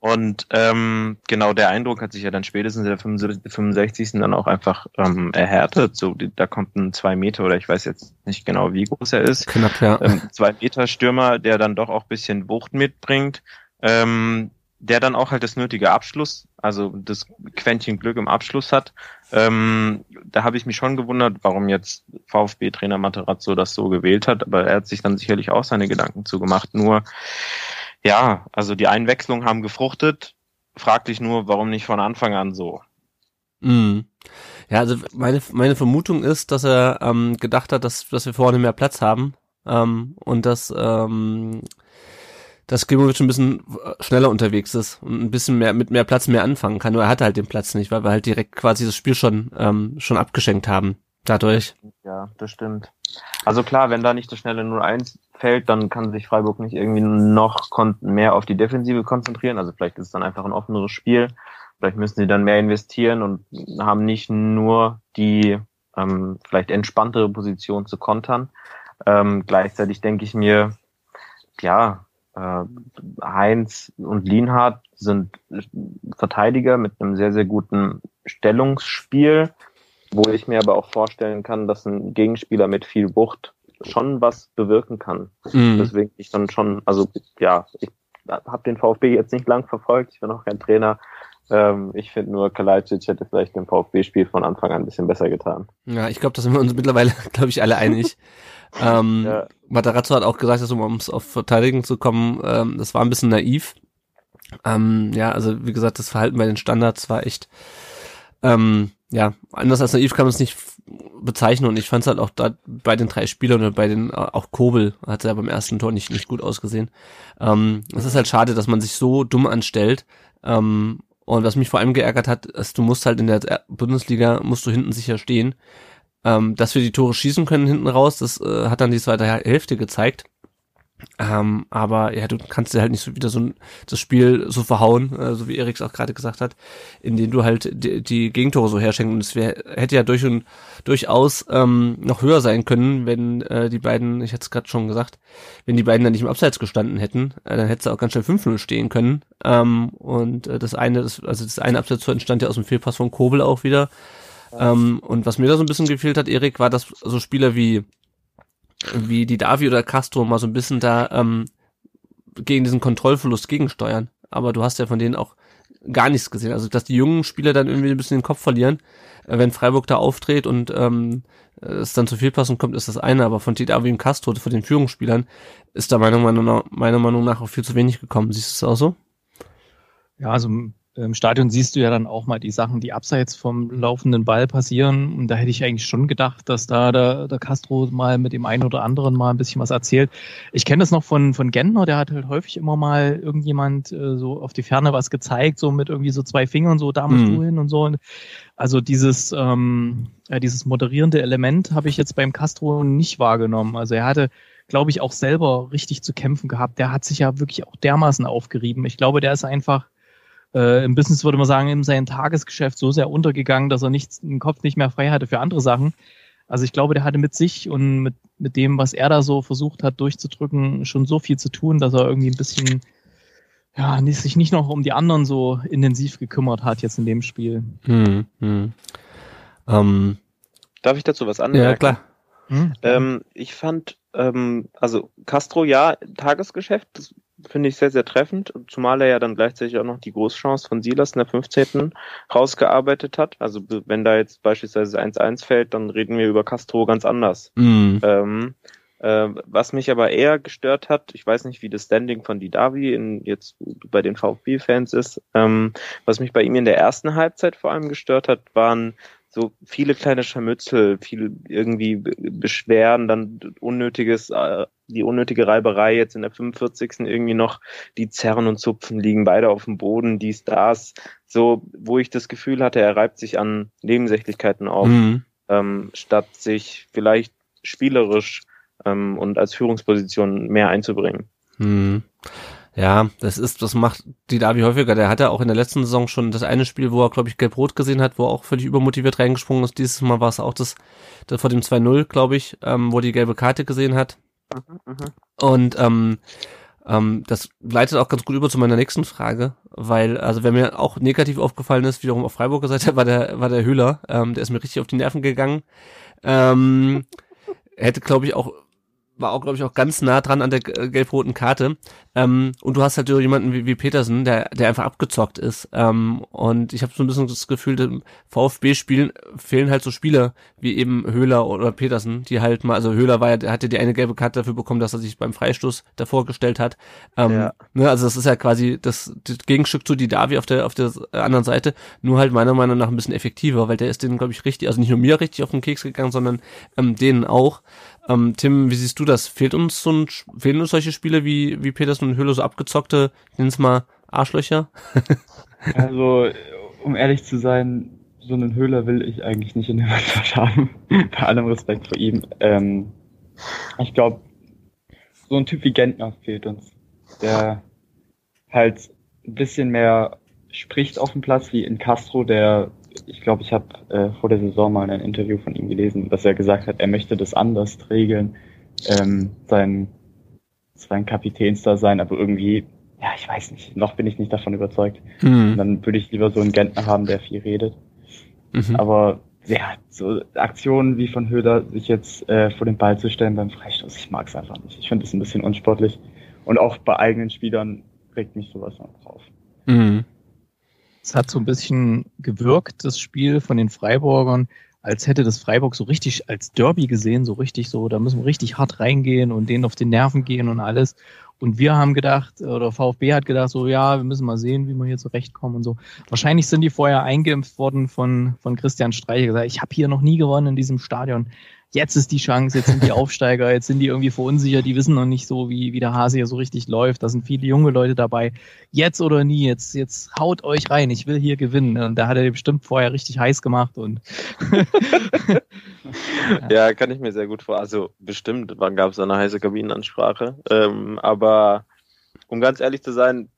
Und ähm, genau der Eindruck hat sich ja dann spätestens der 75 65. dann auch einfach ähm, erhärtet. So, die, da kommt ein zwei Meter oder ich weiß jetzt nicht genau, wie groß er ist. Knapp, ja. Ähm, zwei Meter Stürmer, der dann doch auch bisschen Wucht mitbringt. Ähm, der dann auch halt das nötige Abschluss, also das Quäntchen Glück im Abschluss hat. Ähm, da habe ich mich schon gewundert, warum jetzt VfB-Trainer Materazzo das so gewählt hat, aber er hat sich dann sicherlich auch seine Gedanken zugemacht. Nur, ja, also die Einwechslungen haben gefruchtet. Frag dich nur, warum nicht von Anfang an so? Mhm. Ja, also meine, meine Vermutung ist, dass er ähm, gedacht hat, dass, dass wir vorne mehr Platz haben ähm, und dass, ähm, dass Klimovic ein bisschen äh, schneller unterwegs ist und ein bisschen mehr mit mehr Platz mehr anfangen kann. Nur er hatte halt den Platz nicht, weil wir halt direkt quasi das Spiel schon ähm, schon abgeschenkt haben. Dadurch. Ja, das stimmt. Also klar, wenn da nicht das schnelle 0-1 fällt, dann kann sich Freiburg nicht irgendwie noch mehr auf die Defensive konzentrieren. Also vielleicht ist es dann einfach ein offeneres Spiel. Vielleicht müssen sie dann mehr investieren und haben nicht nur die ähm, vielleicht entspanntere Position zu kontern. Ähm, gleichzeitig denke ich mir, ja, äh, Heinz und Lienhardt sind Verteidiger mit einem sehr, sehr guten Stellungsspiel, wo ich mir aber auch vorstellen kann, dass ein Gegenspieler mit viel Wucht schon was bewirken kann. Mhm. Deswegen ich dann schon, also ja, ich habe den VfB jetzt nicht lang verfolgt, ich bin auch kein Trainer. Ähm, ich finde nur, Kalajdzic hätte vielleicht dem VfB-Spiel von Anfang an ein bisschen besser getan. Ja, ich glaube, da sind wir uns mittlerweile, glaube ich, alle einig. ähm, Ja. Materazzo hat auch gesagt, dass um auf Verteidigen zu kommen, ähm, das war ein bisschen naiv. Ähm, ja, also wie gesagt, das Verhalten bei den Standards war echt, ähm, ja, anders als naiv kann man es nicht bezeichnen und ich fand es halt auch da bei den drei Spielern oder bei den, auch Kobel hat ja beim ersten Tor nicht, nicht gut ausgesehen. Ähm, es ist halt schade, dass man sich so dumm anstellt. Ähm, und was mich vor allem geärgert hat, ist, du musst halt in der Bundesliga, musst du hinten sicher stehen. Ähm, dass wir die Tore schießen können hinten raus, das äh, hat dann die zweite Hälfte gezeigt. Ähm, aber ja, du kannst dir halt nicht so wieder so ein, das Spiel so verhauen, äh, so wie Eriks auch gerade gesagt hat, indem du halt die, die Gegentore so herschenken. Und es wär, hätte ja durch und, durchaus ähm, noch höher sein können, wenn äh, die beiden, ich hatte es gerade schon gesagt, wenn die beiden dann nicht im Abseits gestanden hätten, äh, dann hätte es auch ganz schnell 5-0 stehen können. Ähm, und äh, das eine, das, also das eine Abseits entstand ja aus dem Fehlpass von Kobel auch wieder. Ähm, und was mir da so ein bisschen gefehlt hat, Erik, war, dass so Spieler wie wie die Davi oder Castro mal so ein bisschen da ähm, gegen diesen Kontrollverlust gegensteuern. Aber du hast ja von denen auch gar nichts gesehen. Also dass die jungen Spieler dann irgendwie ein bisschen den Kopf verlieren, äh, wenn Freiburg da auftritt und ähm, es dann zu viel passen kommt, ist das eine. Aber von Davi und Castro, von den Führungsspielern, ist da meiner Meinung nach, meiner Meinung nach auch viel zu wenig gekommen. Siehst du es auch so? Ja, also im Stadion siehst du ja dann auch mal die Sachen, die abseits vom laufenden Ball passieren. Und da hätte ich eigentlich schon gedacht, dass da der, der Castro mal mit dem einen oder anderen mal ein bisschen was erzählt. Ich kenne das noch von, von Gentner, der hat halt häufig immer mal irgendjemand äh, so auf die Ferne was gezeigt, so mit irgendwie so zwei Fingern, so da musst mhm. du hin und so. Also dieses, ähm, ja, dieses moderierende Element habe ich jetzt beim Castro nicht wahrgenommen. Also er hatte glaube ich, auch selber richtig zu kämpfen gehabt. Der hat sich ja wirklich auch dermaßen aufgerieben. Ich glaube, der ist einfach äh, im Business würde man sagen, in seinem Tagesgeschäft so sehr untergegangen, dass er nicht, den Kopf nicht mehr frei hatte für andere Sachen. Also ich glaube, der hatte mit sich und mit, mit dem, was er da so versucht hat durchzudrücken, schon so viel zu tun, dass er irgendwie ein bisschen, ja, sich nicht noch um die anderen so intensiv gekümmert hat jetzt in dem Spiel. Hm, hm. Ähm, Darf ich dazu was anmerken? Ja, klar. Hm? Ähm, ich fand, ähm, also Castro, ja, Tagesgeschäft, das finde ich sehr, sehr treffend, zumal er ja dann gleichzeitig auch noch die Großchance von Silas in der 15. rausgearbeitet hat. Also wenn da jetzt beispielsweise 1-1 fällt, dann reden wir über Castro ganz anders. Mhm. Ähm, äh, was mich aber eher gestört hat, ich weiß nicht, wie das Standing von Didavi in, jetzt bei den VfB-Fans ist, ähm, was mich bei ihm in der ersten Halbzeit vor allem gestört hat, waren so viele kleine Scharmützel, viel irgendwie Beschwerden, dann unnötiges, äh, die unnötige Reiberei jetzt in der 45. irgendwie noch, die Zerren und Zupfen liegen beide auf dem Boden, die Stars, so, wo ich das Gefühl hatte, er reibt sich an Nebensächlichkeiten auf, mhm. ähm, statt sich vielleicht spielerisch ähm, und als Führungsposition mehr einzubringen. Mhm. Ja, das ist, das macht die Davi häufiger. Der hatte auch in der letzten Saison schon das eine Spiel, wo er, glaube ich, gelb-rot gesehen hat, wo er auch völlig übermotiviert reingesprungen ist. Dieses Mal war es auch das, das vor dem 2-0, glaube ich, ähm, wo er die gelbe Karte gesehen hat. Mhm, mhm, Und ähm, ähm, das leitet auch ganz gut über zu meiner nächsten Frage, weil, also wer mir auch negativ aufgefallen ist, wiederum auf Freiburger Seite, war der, war der Höhler. Ähm, der ist mir richtig auf die Nerven gegangen. Ähm, hätte, glaube ich, auch war auch, glaube ich, auch ganz nah dran an der äh, gelb-roten Karte. Ähm, und du hast halt so jemanden wie, wie Petersen, der, der einfach abgezockt ist. Ähm, und ich habe so ein bisschen das Gefühl, im VfB-Spielen fehlen halt so Spieler wie eben Höhler oder Petersen, die halt mal, also Höhler war ja, der hatte die eine gelbe Karte dafür bekommen, dass er sich beim Freistoß davor gestellt hat. Ähm, ja. ne, also das ist ja quasi das, das Gegenstück zu Didavi auf der auf der anderen Seite, nur halt meiner Meinung nach ein bisschen effektiver, weil der ist denen, glaube ich, richtig, also nicht nur mir richtig auf den Keks gegangen, sondern ähm, denen auch. Ähm, Tim, wie siehst du das? Fehlt uns so ein, fehlen uns solche Spiele wie, wie Petersen und Höhle, so abgezockte, nennen es mal Arschlöcher? also, um ehrlich zu sein, so einen Höhler will ich eigentlich nicht in der Mannschaft haben. Bei allem Respekt vor ihm. Ähm, ich glaube, so ein Typ wie Gentner fehlt uns. Der halt ein bisschen mehr spricht auf dem Platz wie in Castro, der ich glaube, ich habe äh, vor der Saison mal ein Interview von ihm gelesen, dass er gesagt hat, er möchte das anders regeln, ähm, sein, sein Kapitänstar sein, aber irgendwie, ja, ich weiß nicht, noch bin ich nicht davon überzeugt. Mhm. Dann würde ich lieber so einen Gentner haben, der viel redet. Mhm. Aber ja, so Aktionen wie von Höder, sich jetzt äh, vor den Ball zu stellen beim Freistoß, ich mag es einfach nicht. Ich finde es ein bisschen unsportlich. Und auch bei eigenen Spielern regt mich sowas noch drauf. Mhm. Es hat so ein bisschen gewirkt, das Spiel von den Freiburgern, als hätte das Freiburg so richtig als Derby gesehen, so richtig so, da müssen wir richtig hart reingehen und denen auf die Nerven gehen und alles. Und wir haben gedacht, oder VfB hat gedacht, so ja, wir müssen mal sehen, wie wir hier zurechtkommen und so. Wahrscheinlich sind die vorher eingeimpft worden von, von Christian Streicher, gesagt, ich habe hier noch nie gewonnen in diesem Stadion. Jetzt ist die Chance, jetzt sind die Aufsteiger, jetzt sind die irgendwie verunsichert, die wissen noch nicht so, wie, wie der Hase hier so richtig läuft. Da sind viele junge Leute dabei. Jetzt oder nie, jetzt, jetzt haut euch rein, ich will hier gewinnen. Und da hat er bestimmt vorher richtig heiß gemacht und ja, kann ich mir sehr gut vor. Also bestimmt, wann gab es eine heiße Kabinenansprache. Ähm, aber um ganz ehrlich zu sein,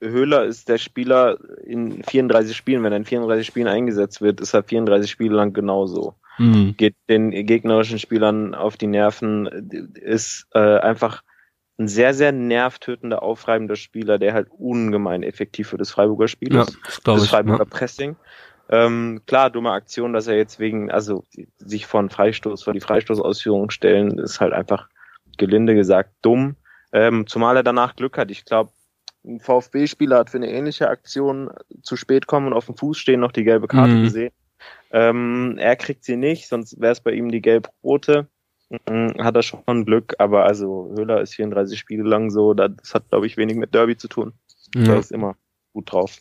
Höhler ist der Spieler in 34 Spielen. Wenn er in 34 Spielen eingesetzt wird, ist er 34 Spiele lang genauso. Mhm. Geht den gegnerischen Spielern auf die Nerven, ist äh, einfach ein sehr, sehr nervtötender, aufreibender Spieler, der halt ungemein effektiv für das Freiburger Spiel ja, ist. Das, das Freiburger ja. Pressing. Ähm, klar, dumme Aktion, dass er jetzt wegen, also sich von Freistoß, vor die Freistoßausführung stellen, ist halt einfach gelinde gesagt dumm. Ähm, zumal er danach Glück hat. Ich glaube, ein VfB-Spieler hat für eine ähnliche Aktion zu spät kommen und auf dem Fuß stehen noch die gelbe Karte mhm. gesehen. Ähm, er kriegt sie nicht, sonst wäre es bei ihm die gelb-rote. Mhm, hat er schon Glück, aber also Höhler ist 34 Spiele lang so, das hat, glaube ich, wenig mit Derby zu tun. Ja. Der ist immer gut drauf.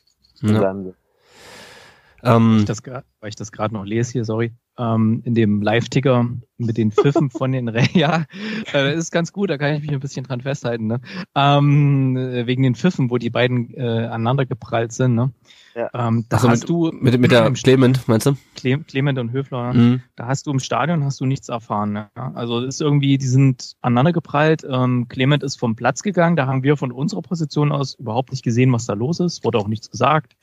Ja. Ähm, weil ich das gerade noch lese hier, sorry, ähm, in dem Live-Ticker mit den Pfiffen von den Re ja, äh, ist ganz gut, da kann ich mich ein bisschen dran festhalten, ne? Ähm, wegen den Pfiffen, wo die beiden äh, aneinander geprallt sind, ne? Ja. Ähm, da also hast mit, du mit, mit der Clement, meinst du? Clement und Höfler, mhm. da hast du im Stadion hast du nichts erfahren. Ne? Also ist irgendwie, die sind aneinander geprallt. Ähm, Clement ist vom Platz gegangen, da haben wir von unserer Position aus überhaupt nicht gesehen, was da los ist, wurde auch nichts gesagt.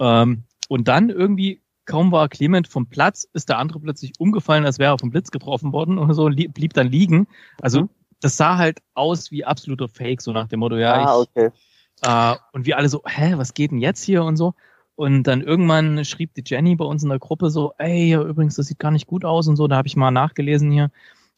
Ähm, und dann irgendwie, kaum war Clement vom Platz, ist der andere plötzlich umgefallen, als wäre er vom Blitz getroffen worden und so, blieb dann liegen. Also mhm. das sah halt aus wie absoluter Fake, so nach dem Motto, ja, ah, ich, okay. äh, und wir alle so, hä, was geht denn jetzt hier und so. Und dann irgendwann schrieb die Jenny bei uns in der Gruppe so, ey, übrigens, das sieht gar nicht gut aus und so. Da habe ich mal nachgelesen hier.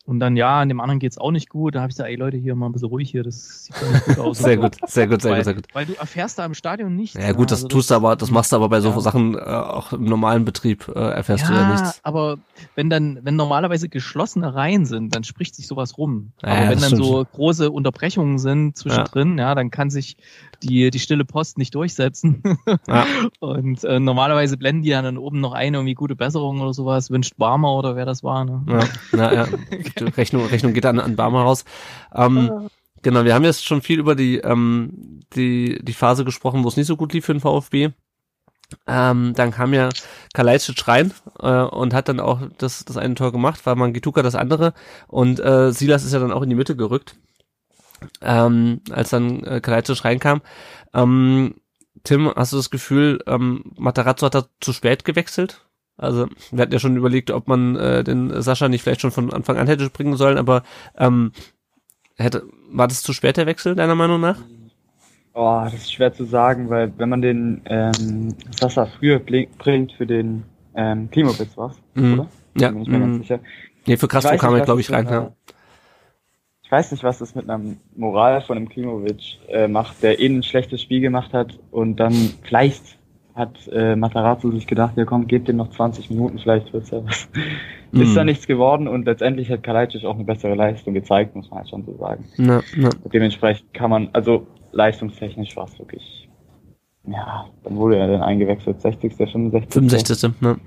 Und dann, ja, an dem anderen geht's auch nicht gut. Da habe ich gesagt, ey Leute, hier mal ein bisschen ruhig hier, das sieht gar nicht gut aus. sehr gut, sehr gut, sehr weil, gut, sehr gut. Weil du erfährst da im Stadion nicht. Ja gut, das also tust du aber, das machst du aber bei so ja. Sachen äh, auch im normalen Betrieb äh, erfährst ja, du ja nichts. aber wenn dann, wenn normalerweise geschlossene Reihen sind, dann spricht sich sowas rum. Ja, aber wenn dann so große Unterbrechungen sind zwischendrin, ja. ja, dann kann sich die, die stille Post nicht durchsetzen. Ja. Und äh, normalerweise blenden die dann oben noch eine irgendwie gute Besserung oder sowas, wünscht Barmer oder wer das war. Ne? Ja, ja, ja. Rechnung, Rechnung geht an, an Barmer raus. Ähm, genau, wir haben jetzt schon viel über die, ähm, die, die Phase gesprochen, wo es nicht so gut lief für den VfB. Ähm, dann kam ja Kalajdzic rein äh, und hat dann auch das, das eine Tor gemacht, war Mangituka das andere und äh, Silas ist ja dann auch in die Mitte gerückt ähm, als dann äh, Kalajdzic reinkam. Ähm, Tim, hast du das Gefühl, ähm, Matarazzo hat da zu spät gewechselt? Also wir hatten ja schon überlegt, ob man äh, den Sascha nicht vielleicht schon von Anfang an hätte bringen sollen, aber ähm, hätte, war das zu spät der Wechsel, deiner Meinung nach? Oh, das ist schwer zu sagen, weil wenn man den ähm, Sascha früher bringt für den ähm, Klimowitz was, mhm. oder? Ja. Bin ich mir mhm. ganz sicher. Nee, für Castro kam er, glaube ich, rein, ja ich weiß nicht, was das mit einer Moral von einem Klimovic äh, macht, der eh ein schlechtes Spiel gemacht hat und dann vielleicht hat äh, Matarazzo sich gedacht, ja komm, gebt dem noch 20 Minuten, vielleicht wird's ja was. Mm. Ist da nichts geworden und letztendlich hat Kalajdzic auch eine bessere Leistung gezeigt, muss man halt schon so sagen. Ja, ja. Dementsprechend kann man, also leistungstechnisch war es wirklich, ja, dann wurde er dann eingewechselt, 60., 65. 65. Ne?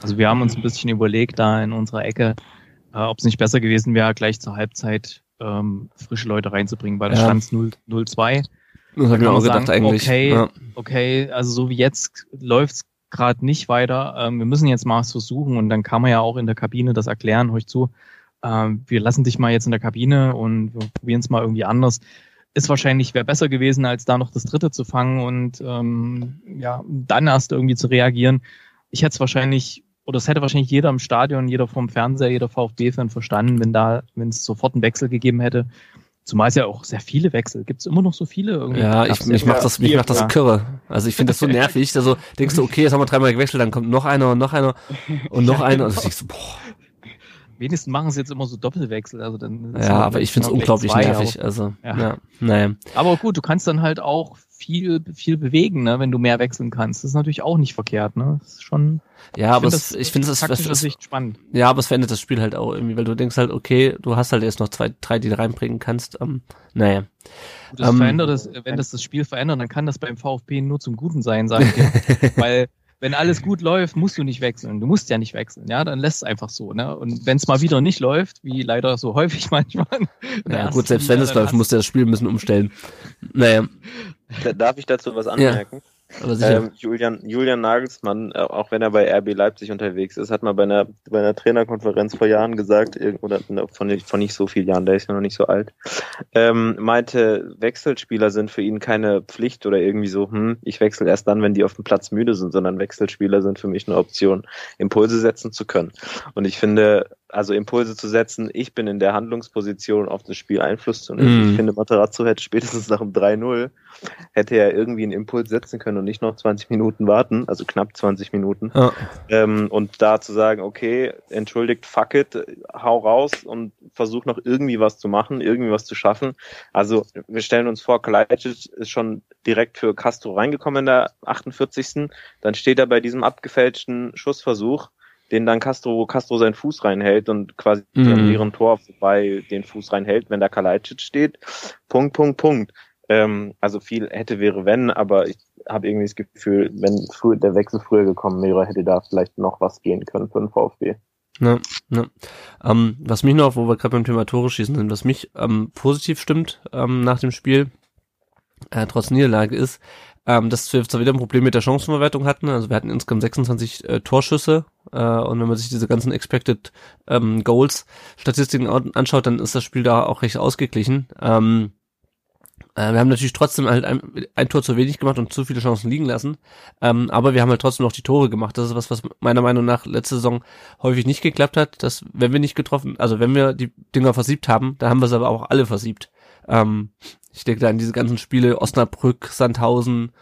Also wir haben uns ein bisschen überlegt, da in unserer Ecke, äh, ob es nicht besser gewesen wäre, gleich zur Halbzeit ähm, frische Leute reinzubringen, weil da ja. stand 0-2. Das habe ich mir auch gedacht sagen, eigentlich. Okay, ja. okay, also so wie jetzt läuft's gerade nicht weiter. Ähm, wir müssen jetzt mal was versuchen und dann kann man ja auch in der Kabine das erklären, euch zu. Ähm, wir lassen dich mal jetzt in der Kabine und wir probieren es mal irgendwie anders. Ist wahrscheinlich wäre besser gewesen, als da noch das dritte zu fangen und ähm, ja, dann erst irgendwie zu reagieren. Ich hätte es wahrscheinlich oder es hätte wahrscheinlich jeder im Stadion, jeder vom Fernseher, jeder VfB-Fan verstanden, wenn da, wenn es sofort einen Wechsel gegeben hätte. Zumal es ja auch sehr viele Wechsel. Gibt es immer noch so viele? Irgendwie ja, ich, mich macht das, mich macht das kirre. Also ich finde das so nervig. Also denkst du, okay, jetzt haben wir dreimal gewechselt, dann kommt noch einer und noch einer und noch einer. Und ich so, boah. Wenigstens machen sie jetzt immer so Doppelwechsel. Also dann ja, aber ich finde es unglaublich nervig. Also, ja. ja, naja. Aber gut, du kannst dann halt auch viel, viel bewegen, ne, wenn du mehr wechseln kannst. Das ist natürlich auch nicht verkehrt, ne? Das ist schon. Ja, aber es, ich finde es, es, Sicht spannend. Ja, aber es verändert das Spiel halt auch irgendwie, weil du denkst halt, okay, du hast halt jetzt noch zwei, drei, die du reinbringen kannst. Ähm, naja. Das ähm, verändert das, wenn das das Spiel verändert, dann kann das beim VfB nur zum Guten sein, sage ich dir. weil wenn alles gut läuft, musst du nicht wechseln. Du musst ja nicht wechseln, ja, dann lässt es einfach so, ne? Und wenn es mal wieder nicht läuft, wie leider so häufig manchmal. Ja, gut, selbst wenn es läuft, musst du das Spiel ein bisschen umstellen. Naja. Darf ich dazu was anmerken? Ja. Ähm, Julian, Julian Nagelsmann, äh, auch wenn er bei RB Leipzig unterwegs ist, hat mal bei einer, bei einer Trainerkonferenz vor Jahren gesagt, oder ne, von, nicht- von nicht so vielen Jahren, der ist ja noch nicht so alt, ähm, meinte, Wechselspieler sind für ihn keine Pflicht oder irgendwie so, hm, ich wechsle erst dann, wenn die auf dem Platz müde sind, sondern Wechselspieler sind für mich eine Option, Impulse setzen zu können. Und ich finde, also Impulse zu setzen, ich bin in der Handlungsposition, auf das Spiel Einfluss zu nehmen. Mhm. Ich finde, Materazzo hätte spätestens nach dem 3-0 hätte er irgendwie einen Impuls setzen können und nicht noch 20 Minuten warten, also knapp 20 Minuten. Ja. Ähm, und da zu sagen, okay, entschuldigt, fuck it, hau raus und versuch noch irgendwie was zu machen, irgendwie was zu schaffen. Also wir stellen uns vor, Kalajdzic ist schon direkt für Castro reingekommen in der 48. Dann steht er bei diesem abgefälschten Schussversuch, den dann Castro, Castro seinen Fuß reinhält und quasi Mhm. am leeren Tor vorbei den Fuß reinhält, wenn da Kalajdzic steht. Punkt, Punkt, Punkt. Ähm, also viel hätte wäre wenn, aber ich habe irgendwie das Gefühl, wenn früh, der Wechsel früher gekommen wäre, hätte da vielleicht noch was gehen können für den VfB. Ne, ne. Ähm, was mich noch, wo wir gerade beim Thema Tore schießen sind, was mich ähm, positiv stimmt ähm, nach dem Spiel, äh, trotz Niederlage ist, ähm, dass wir zwar wieder ein Problem mit der Chancenverwertung hatten, also wir hatten insgesamt 26 äh, Torschüsse äh, und wenn man sich diese ganzen Expected ähm, Goals Statistiken an- anschaut, dann ist das Spiel da auch recht ausgeglichen. Ähm, äh, wir haben natürlich trotzdem halt ein, ein Tor zu wenig gemacht und zu viele Chancen liegen lassen, ähm, aber wir haben halt trotzdem noch die Tore gemacht. Das ist was, was meiner Meinung nach letzte Saison häufig nicht geklappt hat, dass wenn wir nicht getroffen, also wenn wir die Dinger versiebt haben, dann haben wir es aber auch alle versiebt. Ähm, ich denke da an diese ganzen Spiele Osnabrück, Sandhausen,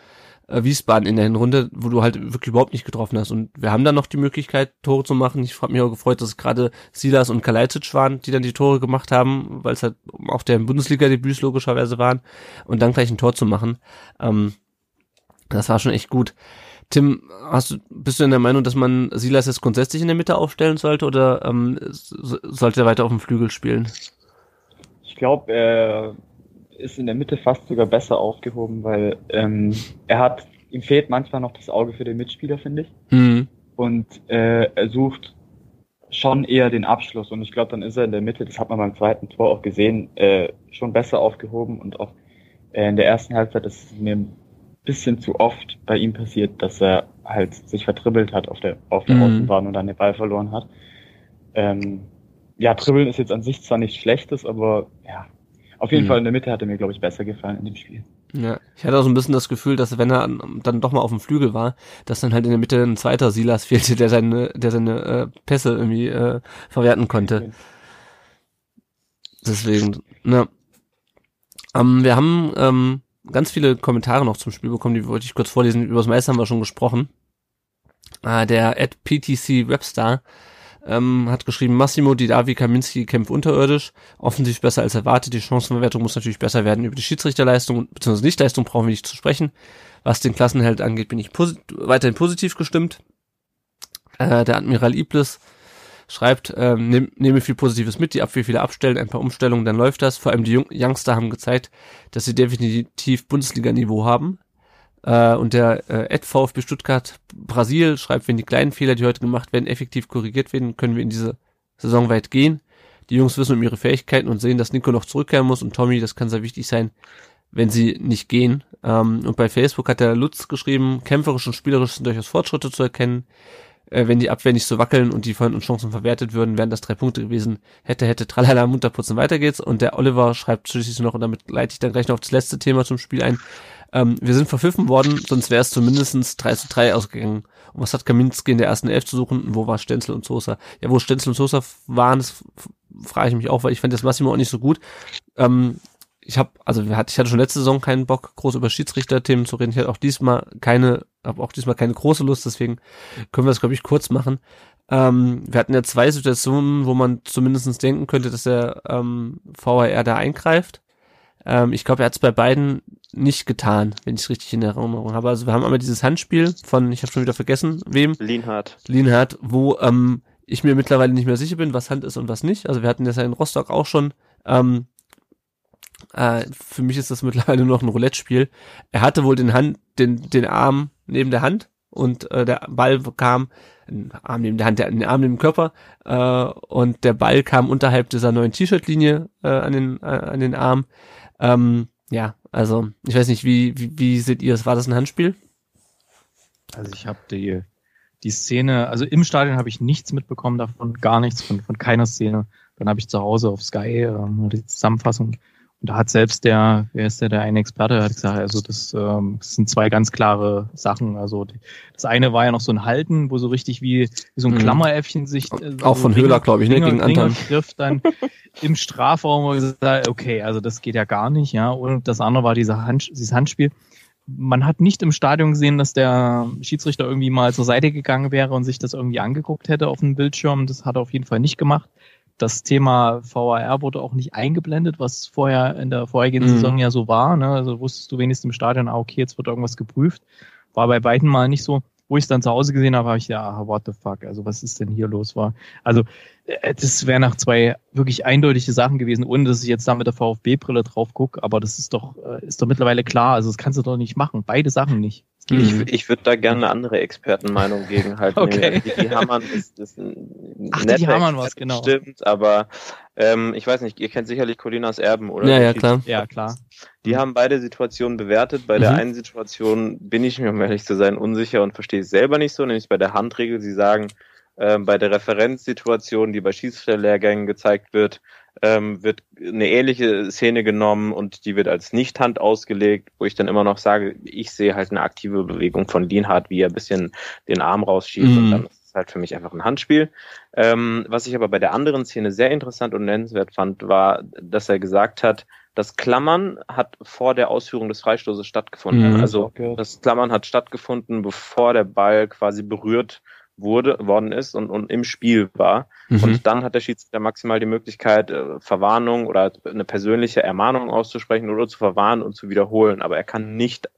äh, Wiesbaden in der Hinrunde, wo du halt wirklich überhaupt nicht getroffen hast. Und wir haben dann noch die Möglichkeit, Tore zu machen. Ich habe mich auch gefreut, dass gerade Silas und Kalajdzic waren, die dann die Tore gemacht haben, weil es halt auch der Bundesliga-Debüts logischerweise waren und dann gleich ein Tor zu machen. Ähm, das war schon echt gut. Tim, hast du, bist du in der Meinung, dass man Silas jetzt grundsätzlich in der Mitte aufstellen sollte oder ähm, so- sollte er weiter auf dem Flügel spielen? Ich glaube, er ist in der Mitte fast sogar besser aufgehoben, weil ähm, er hat, ihm fehlt manchmal noch das Auge für den Mitspieler, finde ich. Mhm. Und äh, er sucht schon eher den Abschluss. Und ich glaube, dann ist er in der Mitte, das hat man beim zweiten Tor auch gesehen, äh, schon besser aufgehoben. Und auch äh, in der ersten Halbzeit ist es mir ein bisschen zu oft bei ihm passiert, dass er halt sich vertribbelt hat auf der, auf der Mhm. Außenbahn und dann den Ball verloren hat. Ähm, ja, Dribbeln ist jetzt an sich zwar nicht schlechtes, aber ja, auf jeden Mhm. Fall in der Mitte hat er mir, glaube ich, besser gefallen in dem Spiel. Ja, ich hatte auch so ein bisschen das Gefühl, dass wenn er an- dann doch mal auf dem Flügel war, dass dann halt in der Mitte ein zweiter Silas fehlte, der seine, der seine äh, Pässe irgendwie äh, verwerten konnte. Deswegen, ne. Ähm, wir haben ähm, ganz viele Kommentare noch zum Spiel bekommen, die wollte ich kurz vorlesen. Über das meiste haben wir schon gesprochen. Äh, der at PTC Webstar ähm, hat geschrieben, Massimo Di Davi Kaminski kämpft unterirdisch, offensiv besser als erwartet. Die Chancenverwertung muss natürlich besser werden. Über die Schiedsrichterleistung bzw. Nichtleistung brauchen wir nicht zu sprechen. Was den Klassenheld angeht, bin ich posi weiterhin positiv gestimmt. Äh, der Admiral Iblis schreibt, ähm, nehm, nehme viel Positives mit, die Abwehr viele abstellen, ein paar Umstellungen, dann läuft das. Vor allem die Jung Youngster haben gezeigt, dass sie definitiv Bundesliga-Niveau haben. Äh, und der äh, Ed VfB Stuttgart Brasil schreibt, wenn die kleinen Fehler, die heute gemacht werden, effektiv korrigiert werden, können wir in diese Saison weit gehen. Die Jungs wissen um ihre Fähigkeiten und sehen, dass Nico noch zurückkehren muss und Tommy, das kann sehr wichtig sein, wenn sie nicht gehen. Ähm, und bei Facebook hat der Lutz geschrieben, kämpferisch und spielerisch sind durchaus Fortschritte zu erkennen. Äh, wenn die Abwehr nicht so wackeln und die uns Chancen verwertet würden, wären das drei Punkte gewesen. Hätte, hätte, tralala, munterputzen, weiter geht's. Und der Oliver schreibt schließlich noch, und damit leite ich dann gleich noch auf das letzte Thema zum Spiel ein. Ähm, wir sind verpfiffen worden, sonst wäre es zumindestens 3 zu 3 ausgegangen. Und was hat Kaminski in der ersten Elf zu suchen? Und wo war Stenzel und Sosa? Ja, wo Stenzel und Sosa waren, das frage ich mich auch, weil ich fand das Massimo auch nicht so gut. Ähm, ich habe, also ich hatte schon letzte Saison keinen Bock, groß über Schiedsrichterthemen zu reden. Ich hatte auch diesmal keine, habe auch diesmal keine große Lust, deswegen können wir das, glaube ich, kurz machen. Ähm, wir hatten ja zwei Situationen, wo man zumindestens denken könnte, dass der ähm, VAR da eingreift. Ähm, ich glaube, er hat es bei beiden nicht getan, wenn ich es richtig in Erinnerung habe. Also wir haben einmal dieses Handspiel von, ich habe schon wieder vergessen, wem, Lienhardt. Lienhardt, wo ähm, ich mir mittlerweile nicht mehr sicher bin, was Hand ist und was nicht. Also wir hatten das ja in Rostock auch schon. Ähm, äh, für mich ist das mittlerweile nur noch ein Roulette-Spiel. Er hatte wohl den Hand, den, den Arm neben der Hand und äh, der Ball kam, Arm neben der Hand, der, den Arm neben dem Körper äh, und der Ball kam unterhalb dieser neuen T-Shirt-Linie äh, an den äh, an den Arm. Ähm, ja, also ich weiß nicht, wie, wie, wie seht ihr es? War das ein Handspiel? Also ich habe die, die Szene, also im Stadion habe ich nichts mitbekommen davon, gar nichts von, von keiner Szene. Dann habe ich zu Hause auf Sky ähm, die Zusammenfassung und da hat selbst der, wer ist der, der eine Experte, hat gesagt, also das, ähm, das sind zwei ganz klare Sachen. Also das eine war ja noch so ein Halten, wo so richtig wie, wie so ein Mhm. Klammeräffchen sich äh, Auch so von Höhler, glaube ich, ne, Finger- gegen Anton. Fingergriff dann im Strafraum wo gesagt, hat, okay, also das geht ja gar nicht, ja. Und das andere war dieser Hand, dieses Handspiel. Man hat nicht im Stadion gesehen, dass der Schiedsrichter irgendwie mal zur Seite gegangen wäre und sich das irgendwie angeguckt hätte auf dem Bildschirm. Das hat er auf jeden Fall nicht gemacht. Das Thema VAR wurde auch nicht eingeblendet, was vorher in der vorhergehenden Mhm. Saison ja so war. Ne? Also wusstest du wenigstens im Stadion, ah, okay, jetzt wird irgendwas geprüft. War bei beiden mal nicht so. Wo ich es dann zu Hause gesehen habe, habe ich ja, what the fuck, also was ist denn hier los war. Also äh, das wäre nach zwei wirklich eindeutige Sachen gewesen, ohne dass ich jetzt da mit der VfB-Brille drauf gucke, aber das ist doch, äh, ist doch mittlerweile klar. Also das kannst du doch nicht machen. Beide Sachen nicht. Mhm. Ich, ich würde da gerne eine andere Expertenmeinung gegenhalten. Okay. Die Hamann ist, ist ein Ach, netter Didi Hamann Experte, genau. Stimmt, aber ähm, ich weiß nicht, ihr kennt sicherlich Colinas Erben, oder? Ja, ja, klar. Ja, klar. Die haben beide Situationen bewertet. Bei der Mhm. einen Situation bin ich mir, um ehrlich zu sein, unsicher und verstehe es selber nicht so, nämlich bei der Handregel. Sie sagen, ähm, bei der Referenzsituation, die bei Schiedsrichterlehrgängen gezeigt wird, ähm, wird eine ähnliche Szene genommen und die wird als Nicht-Hand ausgelegt, wo ich dann immer noch sage, ich sehe halt eine aktive Bewegung von Lienhardt, wie er ein bisschen den Arm rausschiebt Mhm. und dann ist es halt für mich einfach ein Handspiel. Ähm, was ich aber bei der anderen Szene sehr interessant und nennenswert fand, war, dass er gesagt hat, das Klammern hat vor der Ausführung des Freistoßes stattgefunden. Mhm. Also das Klammern hat stattgefunden, bevor der Ball quasi berührt wurde, worden ist und, und im Spiel war. Mhm. Und dann hat der Schiedsrichter maximal die Möglichkeit, äh, Verwarnung oder eine persönliche Ermahnung auszusprechen oder zu verwarnen und zu wiederholen. Aber er kann nicht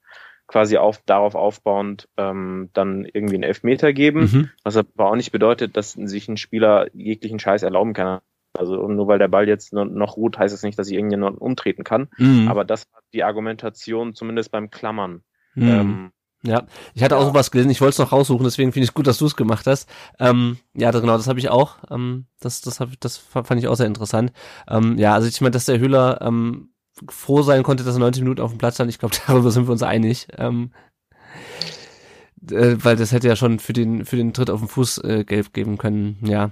quasi auf, darauf aufbauend ähm, dann irgendwie einen Elfmeter geben, Mhm. was aber auch nicht bedeutet, dass sich ein Spieler jeglichen Scheiß erlauben kann. Also nur weil der Ball jetzt noch- ruht, heißt es nicht, dass ich irgendjemanden umtreten kann. Mhm. Aber das war die Argumentation, zumindest beim Klammern. Mhm. Ähm, Ja, ich hatte auch Ja. sowas gelesen, ich wollte es noch raussuchen, deswegen finde ich es gut, dass du es gemacht hast. Ähm, ja, das, genau, das habe ich auch. Ähm, das, das, hab, das fand ich auch sehr interessant. Ähm, ja, also ich meine, dass der Hüller ähm, froh sein konnte, dass er 90 Minuten auf dem Platz stand, ich glaube, darüber sind wir uns einig. Ähm, äh, weil das hätte ja schon für den für den Tritt auf den Fuß äh, gelb geben können, ja.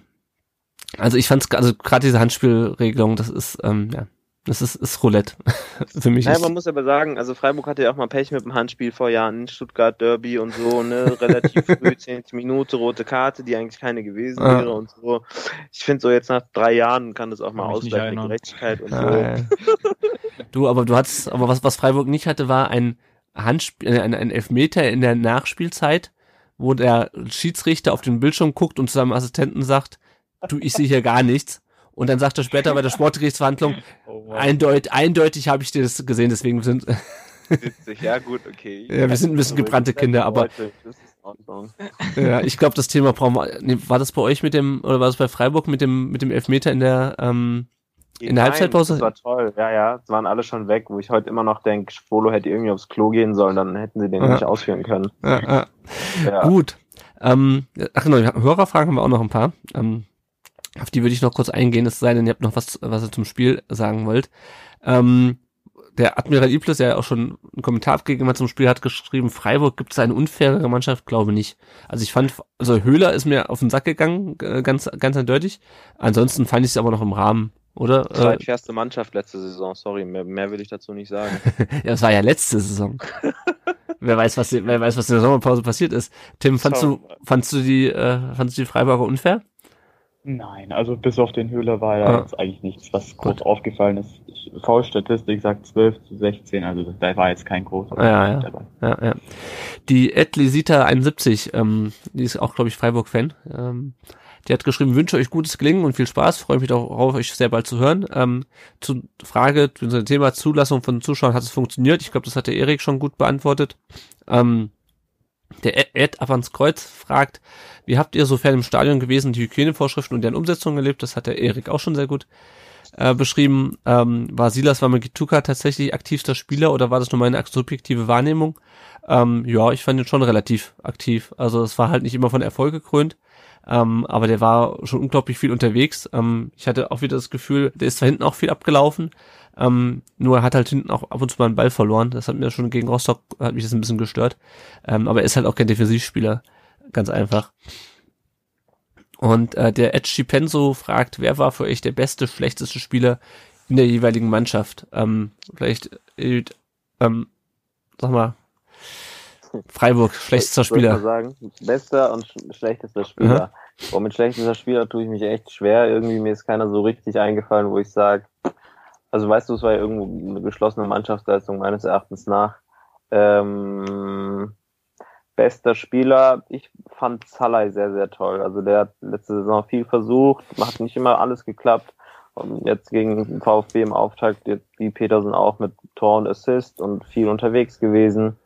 Also ich fand's, also gerade diese Handspielregelung, das ist, ähm, ja, das ist, ist Roulette. für mich Naja, ist, man muss aber sagen, also Freiburg hatte ja auch mal Pech mit dem Handspiel vor Jahren, Stuttgart Derby und so, ne, relativ früh, 10. Minute, rote Karte, die eigentlich keine gewesen Ah. wäre und so. Ich finde so jetzt nach drei Jahren kann das auch mal ausgleichen. Gerechtigkeit und so. Ah, ja. Du, aber du hattest, aber was, was Freiburg nicht hatte, war ein Handspiel, äh, ein, ein Elfmeter in der Nachspielzeit, wo der Schiedsrichter auf den Bildschirm guckt und zu seinem Assistenten sagt, du, ich sehe hier gar nichts. Und dann sagt er später bei der Sportgerichtsverhandlung, Oh, eindeutig, eindeutig habe ich dir das gesehen, deswegen sind, witzig, ja gut, okay. Ja, wir sind ein bisschen gebrannte Kinder, aber- ja, ich glaube, das Thema brauchen wir, nee, war das bei euch mit dem, oder war das bei Freiburg mit dem, mit dem Elfmeter in der, ähm, In der Nein, Halbzeitpause? Das war toll, ja, ja. Es waren alle schon weg, wo ich heute immer noch denke, Spolo hätte irgendwie aufs Klo gehen sollen, dann hätten sie den Ja. nicht ausführen können. äh, Ja. Gut. Ähm, ach genau, Hörerfragen haben wir auch noch ein paar. Ähm, auf die würde ich noch kurz eingehen, es sei denn, ihr habt noch was, was ihr zum Spiel sagen wollt. Ähm, der Admiral Iblis, der auch schon einen Kommentar abgegeben hat zum Spiel, hat geschrieben, Freiburg gibt es eine unfairere Mannschaft, glaube nicht. Also ich fand, also Höhler ist mir auf den Sack gegangen, äh, ganz, ganz eindeutig. Ansonsten fand ich es aber noch im Rahmen, oder? Äh, Zweitfairste Mannschaft letzte Saison, sorry, mehr, mehr will ich dazu nicht sagen. ja, das war ja letzte Saison. wer weiß, was, wer weiß, was in der Sommerpause passiert ist. Tim, fandst du, fandst du die, äh, fandst du die Freiburger unfair? Nein, also bis auf den Höhler war ja Ah. jetzt eigentlich nichts, was groß aufgefallen ist. V-Statistik sagt 12 zu 16, also da war jetzt kein großer Ja, ja. dabei. Ja, ja. Die Edlisita 71, ähm, die ist auch, glaube ich, Freiburg-Fan. Ähm, die hat geschrieben, wünsche euch gutes Gelingen und viel Spaß, freue mich darauf, euch sehr bald zu hören. Ähm, zu Frage, zu dem Thema Zulassung von Zuschauern, hat es funktioniert? Ich glaube, das hat der Erik schon gut beantwortet. Ähm, der Ed- ab ans Kreuz fragt, wie habt ihr sofern im Stadion gewesen die Hygienevorschriften und deren Umsetzung erlebt? Das hat der Erik auch schon sehr gut äh, beschrieben. Ähm, war Silas Wamagituka tatsächlich aktivster Spieler oder war das nur meine subjektive Wahrnehmung? Ähm, ja, ich fand ihn schon relativ aktiv. Also es war halt nicht immer von Erfolg gekrönt, ähm, aber der war schon unglaublich viel unterwegs. Ähm, ich hatte auch wieder das Gefühl, der ist zwar hinten auch viel abgelaufen, ähm, nur er hat halt hinten auch ab und zu mal einen Ball verloren. Das hat mir schon gegen Rostock, hat mich das ein bisschen gestört. Ähm, aber er ist halt auch kein Defensivspieler. Ganz einfach. Und äh, der Ed Penso fragt, wer war für euch der beste, schlechteste Spieler in der jeweiligen Mannschaft? Ähm, vielleicht, äh, ähm, sag mal, Freiburg, schlechtester Ich Spieler. mal sagen, bester und sch schlechtester Spieler. Und mit schlechtester Spieler tue ich mich echt schwer. Irgendwie mir ist keiner so richtig eingefallen, wo ich sage, also weißt du, es war ja irgendwo eine geschlossene Mannschaftsleistung meines Erachtens nach. Ähm, bester Spieler, ich fand Salai sehr, sehr toll. Also der hat letzte Saison viel versucht, hat nicht immer alles geklappt. Und jetzt gegen VfB im Auftakt, jetzt wie Petersen auch mit Tor und Assist und viel unterwegs gewesen.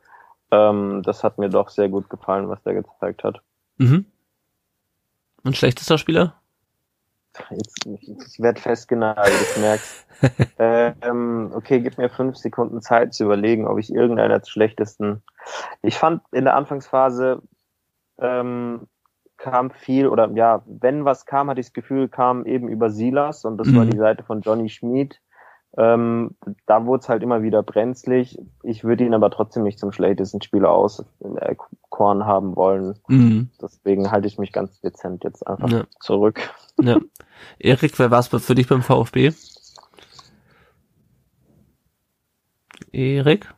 Ähm, das hat mir doch sehr gut gefallen, was der gezeigt hat. Mhm. Und schlechtester Spieler? Jetzt, ich, werde festgenagelt, ich merk's. ähm, okay, gib mir fünf Sekunden Zeit zu überlegen, ob ich irgendeinen als schlechtesten. Ich fand in der Anfangsphase ähm, kam viel oder ja, wenn was kam, hatte ich das Gefühl, kam eben über Silas und das Mhm. war die Seite von Johnny Schmid. Ähm, da wurde es halt immer wieder brenzlig. Ich würde ihn aber trotzdem nicht zum schlechtesten Spieler aus äh, Korn haben wollen. Mhm. Deswegen halte ich mich ganz dezent jetzt einfach Ja. zurück. Ja. Erik, wer war es für dich beim VfB? Erik?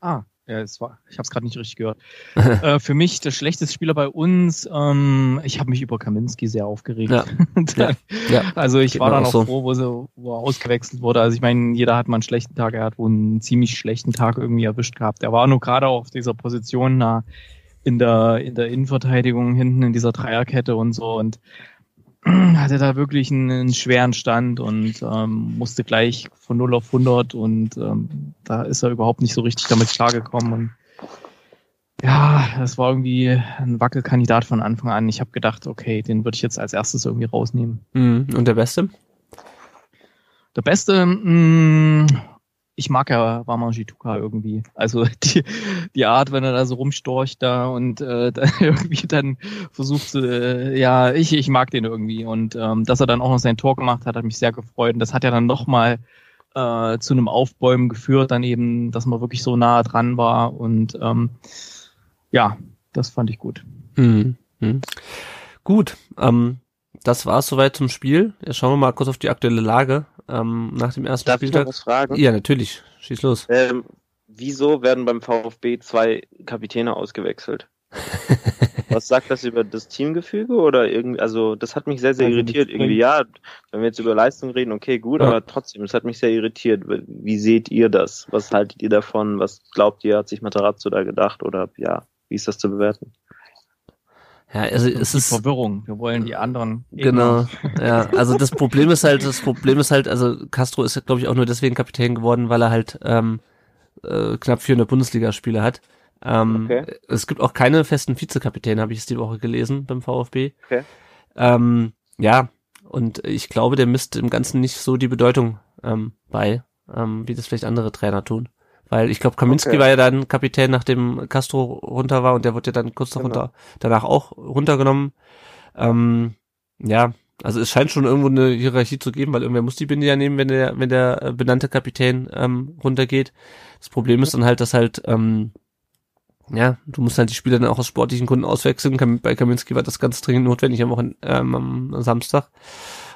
Ah, ja, es war, ich habe es gerade nicht richtig gehört. äh, für mich der schlechteste Spieler bei uns. Ähm, ich habe mich über Kaminski sehr aufgeregt. Ja. Dann, Ja. Also ich Geht war dann auch so. froh, wo, sie, wo er ausgewechselt wurde. Also ich meine, jeder hat mal einen schlechten Tag. Er hat wohl einen ziemlich schlechten Tag irgendwie erwischt gehabt. Er war nur gerade auf dieser Position da in der in der Innenverteidigung hinten in dieser Dreierkette und so und hatte da wirklich einen, einen schweren Stand und ähm, musste gleich von 0 auf 100 und ähm, da ist er überhaupt nicht so richtig damit klargekommen und ja, das war irgendwie ein Wackelkandidat von Anfang an. Ich habe gedacht, okay, den würde ich jetzt als erstes irgendwie rausnehmen. Mhm. Und der Beste? Der Beste, mh, ich mag ja Wamanji Tuka irgendwie. Also die, die Art, wenn er da so rumstorcht da und äh, da irgendwie dann versucht zu, äh, ja, ich, ich mag den irgendwie. Und ähm, dass er dann auch noch sein Tor gemacht hat, hat mich sehr gefreut. Und das hat ja dann nochmal äh, zu einem Aufbäumen geführt, dann eben, dass man wirklich so nah dran war. Und ähm, ja, das fand ich gut. Mhm. Mhm. Gut, ähm, das war's soweit zum Spiel. Jetzt schauen wir mal kurz auf die aktuelle Lage ähm, nach dem ersten Darf ich noch Spieltag. was fragen? Ja, natürlich. Schieß los. Ähm, wieso werden beim VfB zwei Kapitäne ausgewechselt? Was sagt das über das Teamgefüge oder irgendwie, also das hat mich sehr, sehr Also das irritiert. Irgendwie, ja, wenn wir jetzt über Leistung reden, okay, gut, Ja. aber trotzdem, es hat mich sehr irritiert. Wie seht ihr das? Was haltet ihr davon? Was glaubt ihr, hat sich Materazzo da gedacht oder ja, wie ist das zu bewerten? Ja, also es Die ist Verwirrung. Wir wollen die anderen. Genau, ja. Also das Problem ist halt, das Problem ist halt, also Castro ist, glaube ich, auch nur deswegen Kapitän geworden, weil er halt ähm, äh, knapp 400 Bundesligaspiele hat. Ähm, Okay. Es gibt auch keine festen Vizekapitäne, habe ich es die Woche gelesen beim VfB. Okay. Ähm, ja, und ich glaube, der misst im Ganzen nicht so die Bedeutung ähm, bei, ähm, wie das vielleicht andere Trainer tun. Weil ich glaube, Kaminski Okay. war ja dann Kapitän, nachdem Castro runter war und der wurde ja dann kurz Genau. darunter, danach auch runtergenommen. Ähm, ja, also es scheint schon irgendwo eine Hierarchie zu geben, weil irgendwer muss die Binde ja nehmen, wenn der, wenn der äh, benannte Kapitän ähm, runtergeht. Das Problem ist dann halt, dass halt, ähm, ja, du musst halt die Spieler dann auch aus sportlichen Gründen auswechseln. Bei Kaminski war das ganz dringend notwendig am, Wochen, ähm, am Samstag.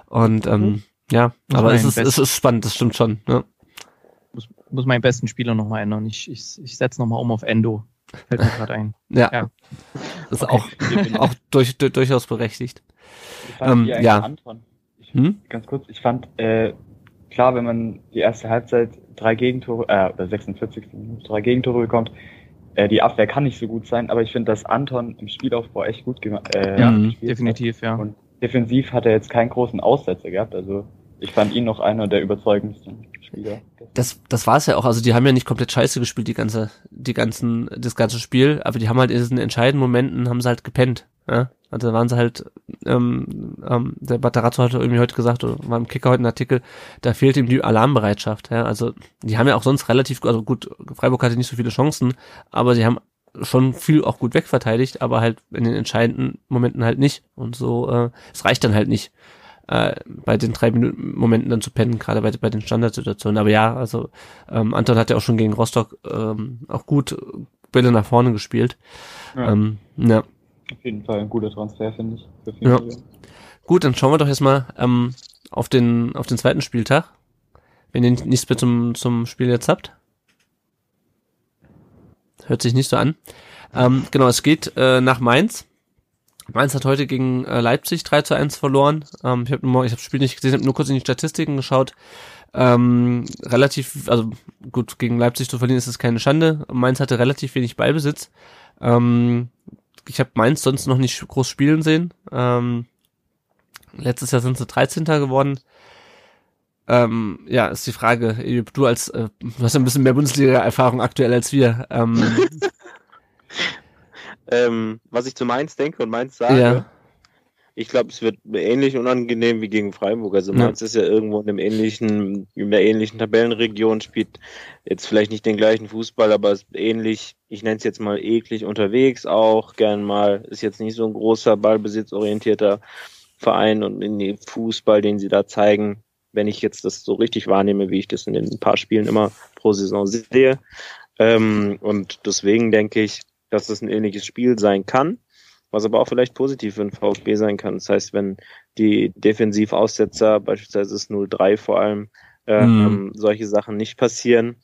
Und ähm, ja, Muss aber es ist, es ist spannend, das stimmt schon. Ne? Muss, muss meinen besten Spieler nochmal ändern. Ich, ich, ich setze nochmal um auf Endo. Fällt mir gerade ein. Ja, Ja. das ist Okay. auch, auch durch, durch, durchaus berechtigt. Ich fand Ähm, die eigentlich ja. Anton. Ich, Hm? Ganz kurz, ich fand, äh, klar, wenn man die erste Halbzeit drei Gegentore, äh, oder 46. Minute drei Gegentore bekommt, äh, die Abwehr kann nicht so gut sein, aber ich finde, dass Anton im Spielaufbau echt gut gemacht äh, Ja, gespielt hat. Definitiv, ja. Und defensiv hat er jetzt keinen großen Aussetzer gehabt, also ich fand ihn noch einer der überzeugendsten Spieler. Das, das war es ja auch. Also die haben ja nicht komplett scheiße gespielt, die ganze, die ganzen, das ganze Spiel, aber die haben halt in diesen entscheidenden Momenten haben sie halt gepennt. Ja? Also da waren sie halt, ähm, ähm, der Batarazzo hatte irgendwie heute gesagt, oder war im Kicker heute ein Artikel, da fehlt ihm die Alarmbereitschaft. Ja? Also die haben ja auch sonst relativ, also gut, Freiburg hatte nicht so viele Chancen, aber sie haben schon viel auch gut wegverteidigt, aber halt in den entscheidenden Momenten halt nicht. Und so, äh, es reicht dann halt nicht, äh, bei den drei Minuten Momenten dann zu pennen, gerade bei, bei den Standardsituationen. Aber ja, also ähm, Anton hat ja auch schon gegen Rostock ähm, auch gut Bälle nach vorne gespielt. Ja. Ähm, ja. Auf jeden Fall ein guter Transfer, finde ich. Ja. Gut, dann schauen wir doch jetzt mal ähm, auf den auf den zweiten Spieltag. Wenn ihr nichts mehr zum, zum Spiel jetzt habt. Hört sich nicht so an. Ähm, genau, es geht äh, nach Mainz. Mainz hat heute gegen äh, Leipzig 3 zu 1 verloren. Ähm, ich habe ich hab das Spiel nicht gesehen, habe nur kurz in die Statistiken geschaut. Ähm, relativ, also gut, gegen Leipzig zu verlieren ist es keine Schande. Mainz hatte relativ wenig Ballbesitz. Ähm, ich habe Mainz sonst noch nicht groß spielen sehen. Ähm, letztes Jahr sind sie 13. geworden. Ähm, ja, ist die Frage, du als, äh, du hast ein bisschen mehr Bundesliga-Erfahrung aktuell als wir. Ähm, ähm, was ich zu Mainz denke und Mainz sage, ja. ich glaube, es wird ähnlich unangenehm wie gegen Freiburg. Also Mainz ja. ist ja irgendwo in einem ähnlichen, in der ähnlichen Tabellenregion, spielt jetzt vielleicht nicht den gleichen Fußball, aber ist ähnlich, ich nenne es jetzt mal eklig unterwegs auch, gern mal, ist jetzt nicht so ein großer ballbesitzorientierter Verein und in den Fußball, den sie da zeigen, wenn ich jetzt das so richtig wahrnehme, wie ich das in den paar Spielen immer pro Saison sehe. Ähm, und deswegen denke ich, dass das ein ähnliches Spiel sein kann, was aber auch vielleicht positiv für den VfB sein kann. Das heißt, wenn die Defensivaussetzer, beispielsweise das 0-3 vor allem, ähm, mhm. solche Sachen nicht passieren,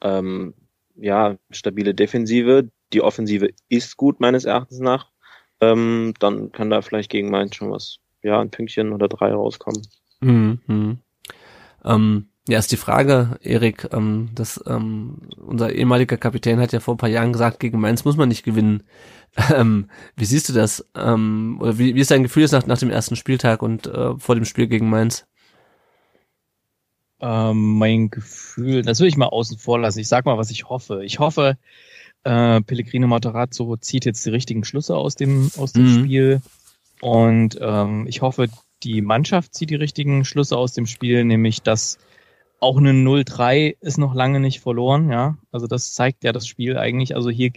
ähm, ja, stabile Defensive, die Offensive ist gut meines Erachtens nach, ähm, dann kann da vielleicht gegen Mainz schon was, ja, ein Pünktchen oder drei rauskommen. Mhm. Ähm, ja, ist die Frage, Erik, ähm, dass ähm, unser ehemaliger Kapitän hat ja vor ein paar Jahren gesagt, gegen Mainz muss man nicht gewinnen. Ähm, wie siehst du das? Ähm, oder wie, wie ist dein Gefühl jetzt nach, nach dem ersten Spieltag und äh, vor dem Spiel gegen Mainz? Ähm, mein Gefühl, das will ich mal außen vor lassen. Ich sag mal, was ich hoffe. Ich hoffe, äh, Pellegrino Matarazzo zieht jetzt die richtigen Schlüsse aus dem, aus dem mhm. Spiel. Und ähm, ich hoffe, die Mannschaft zieht die richtigen Schlüsse aus dem Spiel, nämlich dass auch eine 0-3 ist noch lange nicht verloren, ja. Also das zeigt ja das Spiel eigentlich. Also hier,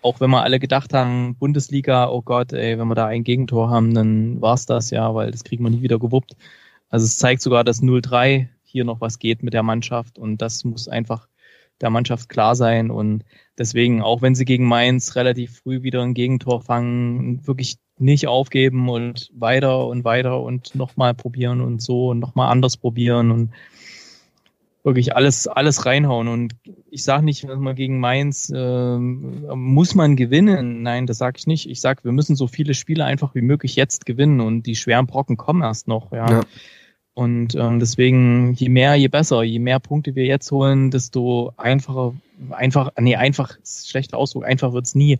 auch wenn wir alle gedacht haben, Bundesliga, oh Gott, ey, wenn wir da ein Gegentor haben, dann war's das ja, weil das kriegen wir nie wieder gewuppt. Also es zeigt sogar, dass 0-3 hier noch was geht mit der Mannschaft und das muss einfach der Mannschaft klar sein und deswegen, auch wenn sie gegen Mainz relativ früh wieder ein Gegentor fangen, wirklich nicht aufgeben und weiter und weiter und nochmal probieren und so und nochmal anders probieren und wirklich alles, alles reinhauen. Und ich sage nicht, dass man gegen Mainz äh, muss man gewinnen. Nein, das sage ich nicht. Ich sage, wir müssen so viele Spiele einfach wie möglich jetzt gewinnen und die schweren Brocken kommen erst noch. Ja. ja. Und ähm, deswegen, je mehr, je besser. Je mehr Punkte wir jetzt holen, desto einfacher, einfach, nee, einfach, schlechter Ausdruck, einfach wird's nie.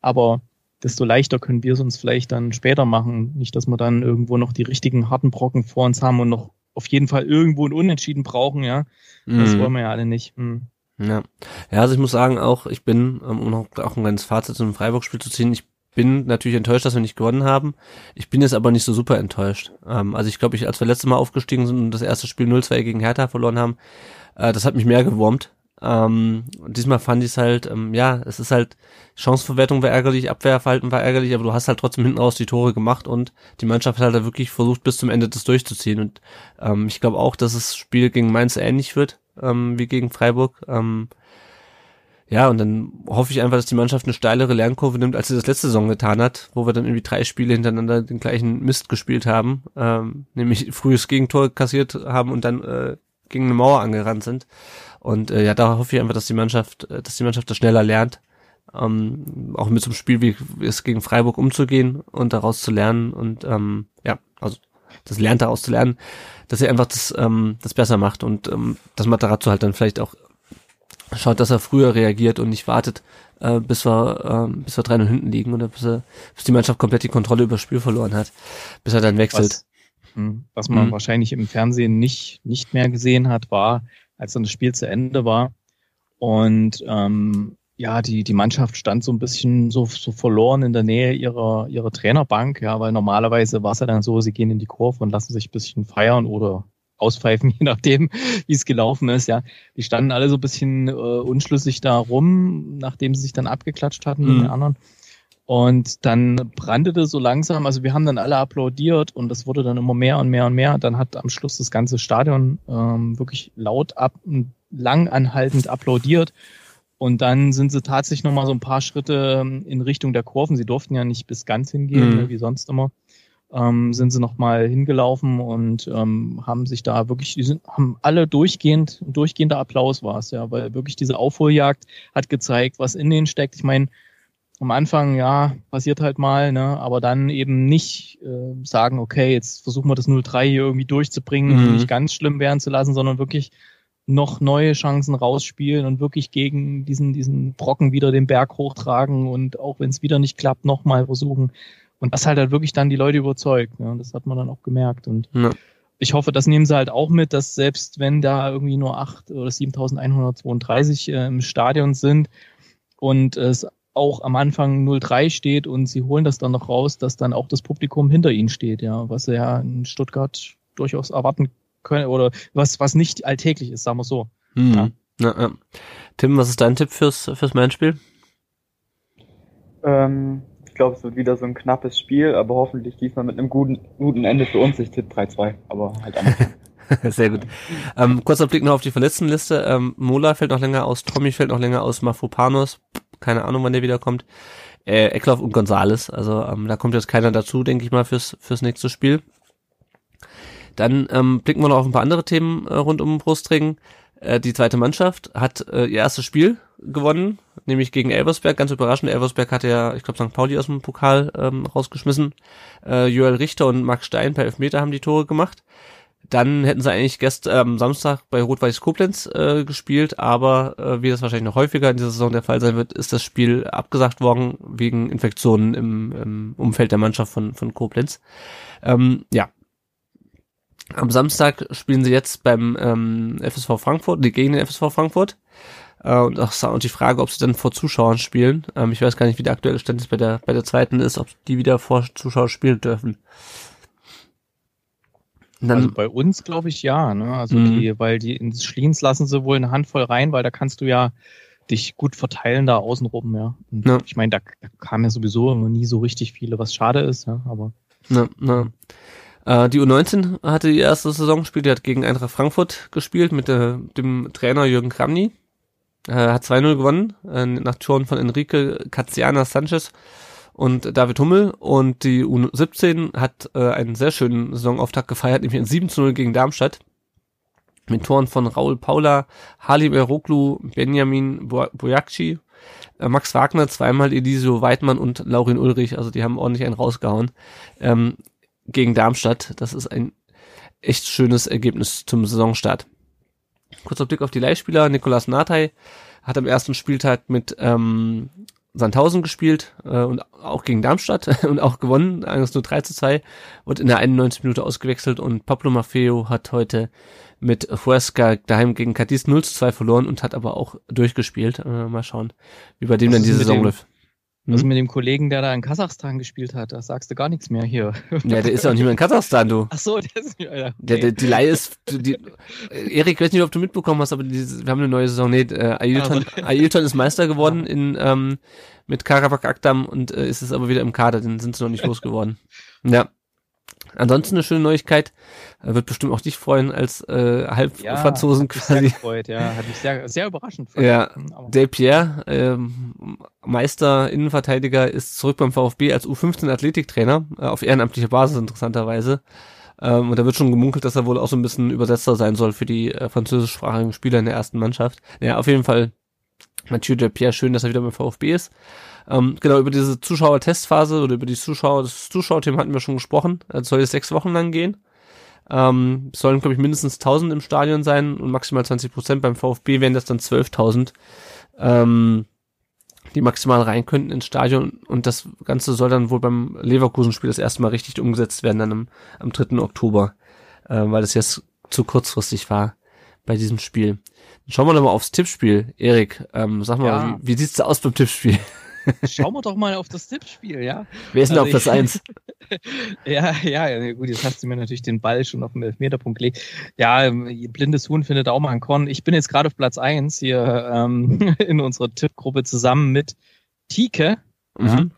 Aber desto leichter können wir es uns vielleicht dann später machen. Nicht, dass wir dann irgendwo noch die richtigen harten Brocken vor uns haben und noch auf jeden Fall irgendwo ein Unentschieden brauchen, ja. Das mhm. wollen wir ja alle nicht. Mhm. Ja. ja, also ich muss sagen auch, ich bin, ähm, um noch auch ein kleines Fazit zum Freiburg-Spiel zu ziehen, ich bin natürlich enttäuscht, dass wir nicht gewonnen haben. Ich bin jetzt aber nicht so super enttäuscht. Ähm, also ich glaube, ich, als wir letztes Mal aufgestiegen sind und das erste Spiel 0-2 gegen Hertha verloren haben, äh, das hat mich mehr gewurmt. Ähm, diesmal fand ich es halt, ähm, ja, es ist halt, Chanceverwertung war ärgerlich, Abwehrverhalten war ärgerlich, aber du hast halt trotzdem hinten raus die Tore gemacht und die Mannschaft hat halt wirklich versucht, bis zum Ende das durchzuziehen. Und ähm, ich glaube auch, dass das Spiel gegen Mainz ähnlich wird, ähm, wie gegen Freiburg. Ähm, ja, und dann hoffe ich einfach, dass die Mannschaft eine steilere Lernkurve nimmt, als sie das letzte Saison getan hat, wo wir dann irgendwie drei Spiele hintereinander den gleichen Mist gespielt haben, ähm, nämlich frühes Gegentor kassiert haben und dann äh, gegen eine Mauer angerannt sind. Und äh, ja, da hoffe ich einfach, dass die Mannschaft, äh, dass die Mannschaft das schneller lernt, ähm, auch mit so einem Spiel wie es gegen Freiburg umzugehen und daraus zu lernen und ähm, ja, also das lernt daraus zu lernen, dass er einfach das, ähm, das besser macht und ähm, das Matarazzo halt dann vielleicht auch schaut, dass er früher reagiert und nicht wartet, äh, bis wir, äh, bis wir drei 0 hinten liegen oder bis, er, bis die Mannschaft komplett die Kontrolle über das Spiel verloren hat, bis er dann wechselt. Was, hm, was man mhm. wahrscheinlich im Fernsehen nicht, nicht mehr gesehen hat, war, als dann das Spiel zu Ende war und ähm, ja, die, die Mannschaft stand so ein bisschen so, so verloren in der Nähe ihrer, ihrer Trainerbank, ja, weil normalerweise war es ja dann so, sie gehen in die Kurve und lassen sich ein bisschen feiern oder auspfeifen, je nachdem, wie es gelaufen ist, ja. Die standen alle so ein bisschen äh, unschlüssig da rum, nachdem sie sich dann abgeklatscht hatten mhm. mit den anderen. Und dann brandete so langsam, also wir haben dann alle applaudiert und das wurde dann immer mehr und mehr und mehr. Dann hat am Schluss das ganze Stadion ähm, wirklich laut ab, lang anhaltend applaudiert. Und dann sind sie tatsächlich nochmal so ein paar Schritte ähm, in Richtung der Kurven. Sie durften ja nicht bis ganz hingehen, mhm. wie sonst immer. Ähm, sind sie nochmal hingelaufen und ähm, haben sich da wirklich, die sind, haben alle durchgehend, durchgehender Applaus war es, ja, weil wirklich diese Aufholjagd hat gezeigt, was in denen steckt. Ich meine, am Anfang, ja, passiert halt mal, ne, aber dann eben nicht äh, sagen, okay, jetzt versuchen wir das 0-3 hier irgendwie durchzubringen, mhm. nicht ganz schlimm werden zu lassen, sondern wirklich noch neue Chancen rausspielen und wirklich gegen diesen, diesen Brocken wieder den Berg hochtragen und auch wenn es wieder nicht klappt, nochmal versuchen. Und das halt halt wirklich dann die Leute überzeugt. Ne? Das hat man dann auch gemerkt. Und ja. ich hoffe, das nehmen sie halt auch mit, dass selbst wenn da irgendwie nur 8 oder 7132 äh, im Stadion sind und es auch am Anfang 0-3 steht und sie holen das dann noch raus, dass dann auch das Publikum hinter ihnen steht, ja, was sie ja in Stuttgart durchaus erwarten können oder was, was nicht alltäglich ist, sagen wir so. Mhm. Ja. Ja, ja. Tim, was ist dein Tipp fürs, fürs Main-Spiel? Ähm, ich glaube, es wird wieder so ein knappes Spiel, aber hoffentlich diesmal mit einem guten, guten Ende für uns. Ich tippe 3-2, aber halt anders. Sehr gut. Ähm, kurzer Blick noch auf die Verletztenliste. Ähm, Mola fällt noch länger aus, Tommy fällt noch länger aus, Mafopanos, keine Ahnung, wann der wiederkommt. Äh, Eckloff und Gonzales, also ähm, da kommt jetzt keiner dazu, denke ich mal, fürs, fürs nächste Spiel. Dann ähm, blicken wir noch auf ein paar andere Themen äh, rund um Brustring. Äh, die zweite Mannschaft hat äh, ihr erstes Spiel gewonnen, nämlich gegen Elversberg. Ganz überraschend. Elversberg hatte ja, ich glaube, St. Pauli aus dem Pokal ähm, rausgeschmissen. Äh, Joel Richter und Max Stein per Elfmeter haben die Tore gemacht. Dann hätten sie eigentlich gestern ähm, Samstag bei Rot-Weiß Koblenz äh, gespielt, aber äh, wie das wahrscheinlich noch häufiger in dieser Saison der Fall sein wird, ist das Spiel abgesagt worden wegen Infektionen im, im Umfeld der Mannschaft von, von Koblenz. Ähm, ja. Am Samstag spielen sie jetzt beim ähm, FSV Frankfurt, die gegen den FSV Frankfurt. Äh, und, auch, und die Frage, ob sie dann vor Zuschauern spielen. Ähm, ich weiß gar nicht, wie der aktuelle Stand bei der, bei der zweiten ist, ob die wieder vor Zuschauern spielen dürfen. Dann, also bei uns glaube ich ja, ne? Also mhm. die, weil die ins Schliens lassen sie wohl eine Handvoll rein, weil da kannst du ja dich gut verteilen da außenrum, ja. Ja. Ich meine, da, da kam ja sowieso immer nie so richtig viele, was schade ist, ja, aber. Ja, ja. Äh, die U19 hatte die erste Saison gespielt, die hat gegen Eintracht Frankfurt gespielt mit äh, dem Trainer Jürgen Kramny. Äh, hat 2-0 gewonnen, äh, nach Toren von Enrique Caziana Sanchez und David Hummel und die U17 hat äh, einen sehr schönen Saisonauftakt gefeiert, nämlich ein 7 0 gegen Darmstadt. Mit Toren von Raul Paula, Halim Eroglu, Benjamin Bojakci, äh, Max Wagner, zweimal Elisio Weidmann und Laurin Ulrich, also die haben ordentlich einen rausgehauen ähm, gegen Darmstadt. Das ist ein echt schönes Ergebnis zum Saisonstart. Kurzer Blick auf die Leihspieler. Nikolas Natay hat am ersten Spieltag mit ähm, Sandhausen gespielt äh, und auch gegen Darmstadt und auch gewonnen, eigentlich nur 3 zu 2, wurde in der 91 Minute ausgewechselt und Pablo Maffeo hat heute mit Huesca daheim gegen Cadiz 0 zu 2 verloren und hat aber auch durchgespielt. Äh, mal schauen, wie bei dem Was dann die Saison läuft. Hm? mit dem Kollegen, der da in Kasachstan gespielt hat, da sagst du gar nichts mehr hier. Ja, der ist ja auch nicht mehr in Kasachstan, du. Ach so, der ist nicht, Alter. Okay. Der, der, die Leihe ist, die, Erik, ich weiß nicht, ob du mitbekommen hast, aber die, wir haben eine neue Saison. Nee, äh, Ailton, also. Ist Meister geworden in, ähm, mit Karabakh Akdam und äh, ist es aber wieder im Kader, den sind sie noch nicht losgeworden. Ja. Ansonsten eine schöne Neuigkeit, äh, wird bestimmt auch dich freuen als äh, Halbfranzosen ja, quasi. Sehr gefreut, ja, hat mich sehr, sehr überraschend. Ja, Del Pierre, ähm, Meister Innenverteidiger, ist zurück beim VfB als U15 Athletiktrainer äh, auf ehrenamtlicher Basis interessanterweise. Ähm, und da wird schon gemunkelt, dass er wohl auch so ein bisschen Übersetzer sein soll für die äh, französischsprachigen Spieler in der ersten Mannschaft. Ja, auf jeden Fall Mathieu Del Pierre, schön, dass er wieder beim VfB ist. Ähm, genau, über diese Zuschauer-Testphase oder über die Zuschauer, das Zuschauerthema hatten wir schon gesprochen. Das soll jetzt sechs Wochen lang gehen. Ähm, sollen, glaube ich, mindestens 1000 im Stadion sein und maximal 20 Prozent. Beim VfB wären das dann 12.000, ähm, die maximal rein könnten ins Stadion. Und das Ganze soll dann wohl beim Leverkusen-Spiel das erste Mal richtig umgesetzt werden, dann am, am 3. Oktober, äh, weil das jetzt zu kurzfristig war bei diesem Spiel. Dann schauen wir doch mal aufs Tippspiel. Erik, ähm, sag mal, Ja. wie, wie sieht's da aus beim Tippspiel? Schauen wir doch mal auf das Tippspiel, ja? Wer ist denn Also auf Platz ich- 1? Ja, ja, ja, gut, jetzt hast du mir natürlich den Ball schon auf den Elfmeterpunkt gelegt. Ja, ähm, blindes Huhn findet auch mal ein Korn. Ich bin jetzt gerade auf Platz eins hier ähm, in unserer Tippgruppe zusammen mit Tike. Mhm.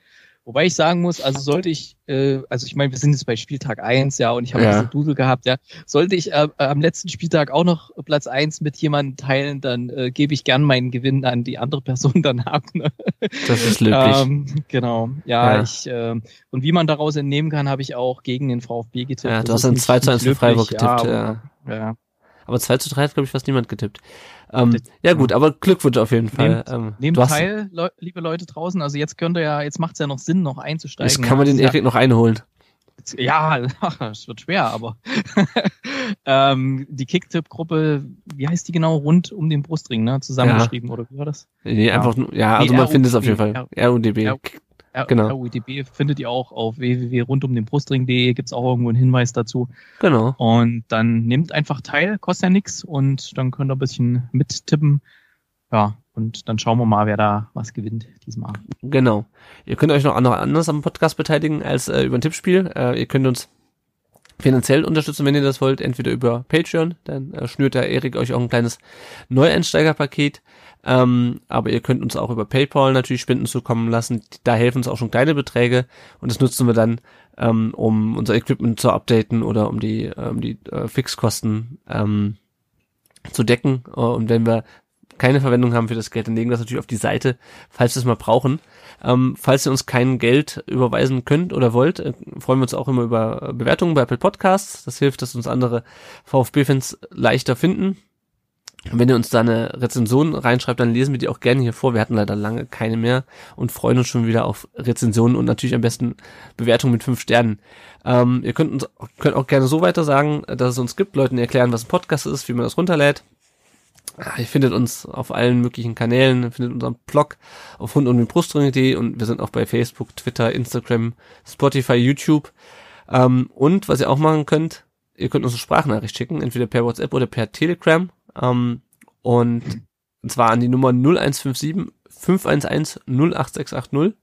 Wobei ich sagen muss, also sollte ich, äh, also ich meine, wir sind jetzt bei Spieltag eins, ja, und ich habe Ja. bisschen Dudel gehabt, ja. Sollte ich äh, am letzten Spieltag auch noch Platz eins mit jemandem teilen, dann äh, gebe ich gern meinen Gewinn an die andere Person danach. Ne? Das ist löblich. Ähm, genau, ja, Ja. ich ähm, und wie man daraus entnehmen kann, habe ich auch gegen den VfB getippt. ja, du Das hast ein nicht- 2 zu 1 nicht für Freiburg getippt. Ja, Ja, ja. Aber 2 zu 3 hat, glaube ich, fast niemand getippt. Ähm, ja gut, aber Glückwunsch auf jeden Fall. Nehmt- ähm, Nehmt teil, Leu liebe Leute draußen. Also jetzt könnt ihr ja, jetzt macht es ja noch Sinn, noch einzusteigen. jetzt kann man ja. den Erik noch einholen. Ja, ja es wird schwer, aber ähm, die Kicktipp-Gruppe, wie heißt die genau? Rund um den Brustring, ne? Zusammengeschrieben, oder wie war das? Nee, Ja. einfach nur, ja, also Nee, man findet es auf jeden Fall. RUDB. Genau. RUIDB findet ihr auch auf www.rundumdenbrustring.de, gibt's auch irgendwo einen Hinweis dazu. Genau. Und dann nehmt einfach teil, kostet ja nix und dann könnt ihr ein bisschen mittippen. Ja, und dann schauen wir mal, wer da was gewinnt diesmal. Genau. Ihr könnt euch noch anders am Podcast beteiligen als äh, über ein Tippspiel. Äh, ihr könnt uns finanziell unterstützen, wenn ihr das wollt, entweder über Patreon, dann äh, schnürt der Erik euch auch ein kleines Neueinsteigerpaket. Ähm, aber ihr könnt uns auch über PayPal natürlich Spenden zukommen lassen. Da helfen uns auch schon kleine Beträge und das nutzen wir dann, ähm, um unser Equipment zu updaten oder um die, ähm, die äh, Fixkosten ähm, zu decken. Äh, und wenn wir keine Verwendung haben für das Geld, dann legen wir das natürlich auf die Seite, falls wir es mal brauchen. Ähm, falls ihr uns kein Geld überweisen könnt oder wollt, äh, freuen wir uns auch immer über Bewertungen bei Apple Podcasts. Das hilft, dass uns andere VfB-Fans leichter finden. Und wenn ihr uns da eine Rezension reinschreibt, dann lesen wir die auch gerne hier vor. Wir hatten leider lange keine mehr und freuen uns schon wieder auf Rezensionen und natürlich am besten Bewertungen mit fünf Sternen. Ähm, ihr könnt uns könnt auch gerne so weiter sagen, dass es uns gibt, Leuten erklären, was ein Podcast ist, wie man das runterlädt. Ah, Ihr findet uns auf allen möglichen Kanälen, ihr findet unseren Blog auf rund um den Brustring.de und wir sind auch bei Facebook, Twitter, Instagram, Spotify, YouTube. Ähm, und was ihr auch machen könnt, ihr könnt uns eine Sprachnachricht schicken, entweder per WhatsApp oder per Telegram. Ähm, und zwar an die Nummer 0157 511 08680.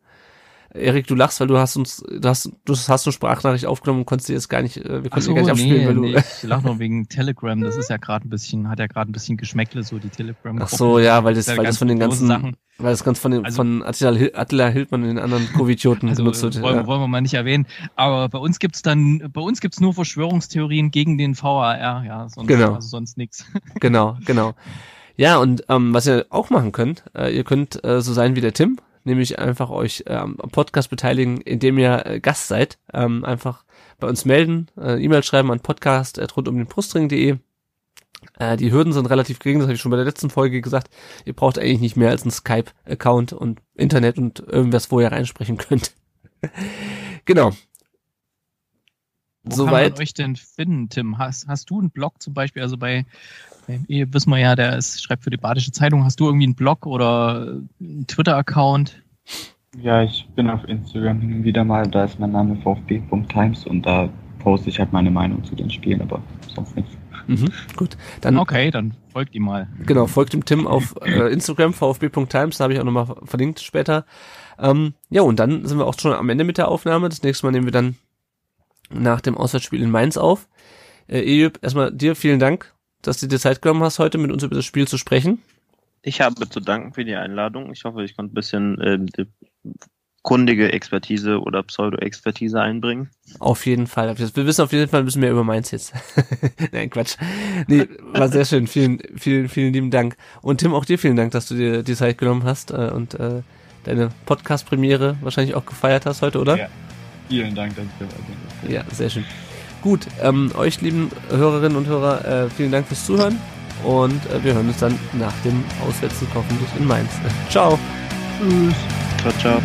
Erik, du lachst, weil du hast uns, du hast, du hast eine Sprachnachricht aufgenommen und konntest dir jetzt gar nicht, äh, wir konnten so, gar nicht abspielen, nee, weil du, nee, ich lach nur wegen Telegram. Das ist ja gerade ein bisschen, hat ja gerade ein bisschen Geschmäckle, so die Telegram. Ach so, ja, weil das, weil das von den ganzen, Sachen. weil das ganz von den, Also- von Attila, Attila Hildmann und den anderen Covid-Idioten Also benutzt wird. wollen, Ja. wollen wir mal nicht erwähnen. Aber bei uns gibt's dann, bei uns gibt's nur Verschwörungstheorien gegen den VAR, ja, sonst, Genau. also sonst nichts. Genau, genau. Ja, und ähm, was ihr auch machen könnt, äh, ihr könnt äh, so sein wie der Tim, nämlich einfach euch äh, am Podcast beteiligen, indem ihr äh, Gast seid. Ähm, einfach bei uns melden, äh, E-Mail schreiben an podcast rund um den Brustring.de. Äh, die Hürden sind relativ gering, das habe ich schon bei der letzten Folge gesagt. Ihr braucht eigentlich nicht mehr als einen Skype-Account und Internet und irgendwas, wo ihr reinsprechen könnt. genau. Wo Soweit. kann man euch denn finden, Tim? Hast, hast du einen Blog zum Beispiel? Also bei, bei ihr wissen wir ja, der ist, schreibt für die Badische Zeitung. Hast du irgendwie einen Blog oder einen Twitter-Account? Ja, ich bin auf Instagram hin und wieder mal, da ist mein Name vfb.times und da poste ich halt meine Meinung zu den Spielen, aber sonst nichts. Mhm, gut. Dann Okay, dann folgt ihm mal. Genau, folgt dem Tim auf äh, Instagram, vfb.times, da habe ich auch nochmal verlinkt später. Ähm, ja, und dann sind wir auch schon am Ende mit der Aufnahme. Das nächste Mal nehmen wir dann nach dem Auswärtsspiel in Mainz auf. Äh, Eyüp, erstmal dir vielen Dank, dass du dir Zeit genommen hast, heute mit uns über das Spiel zu sprechen. Ich habe zu danken für die Einladung. Ich hoffe, ich konnte ein bisschen äh, die kundige Expertise oder Pseudo-Expertise einbringen. Auf jeden Fall. Wir wissen auf jeden Fall ein bisschen mehr über Mainz jetzt. Nein, Quatsch. Nee, war sehr schön. Vielen, vielen, vielen lieben Dank. Und Tim, auch dir vielen Dank, dass du dir die Zeit genommen hast äh, und äh, deine Podcast-Premiere wahrscheinlich auch gefeiert hast heute, oder? Ja. Vielen Dank, dass ich dabei bin. Ja, sehr schön. Gut, ähm, euch lieben Hörerinnen und Hörer, äh, vielen Dank fürs Zuhören und äh, wir hören uns dann nach dem Auswärtssieg hoffentlich in Mainz. Ciao. Ciao, ciao.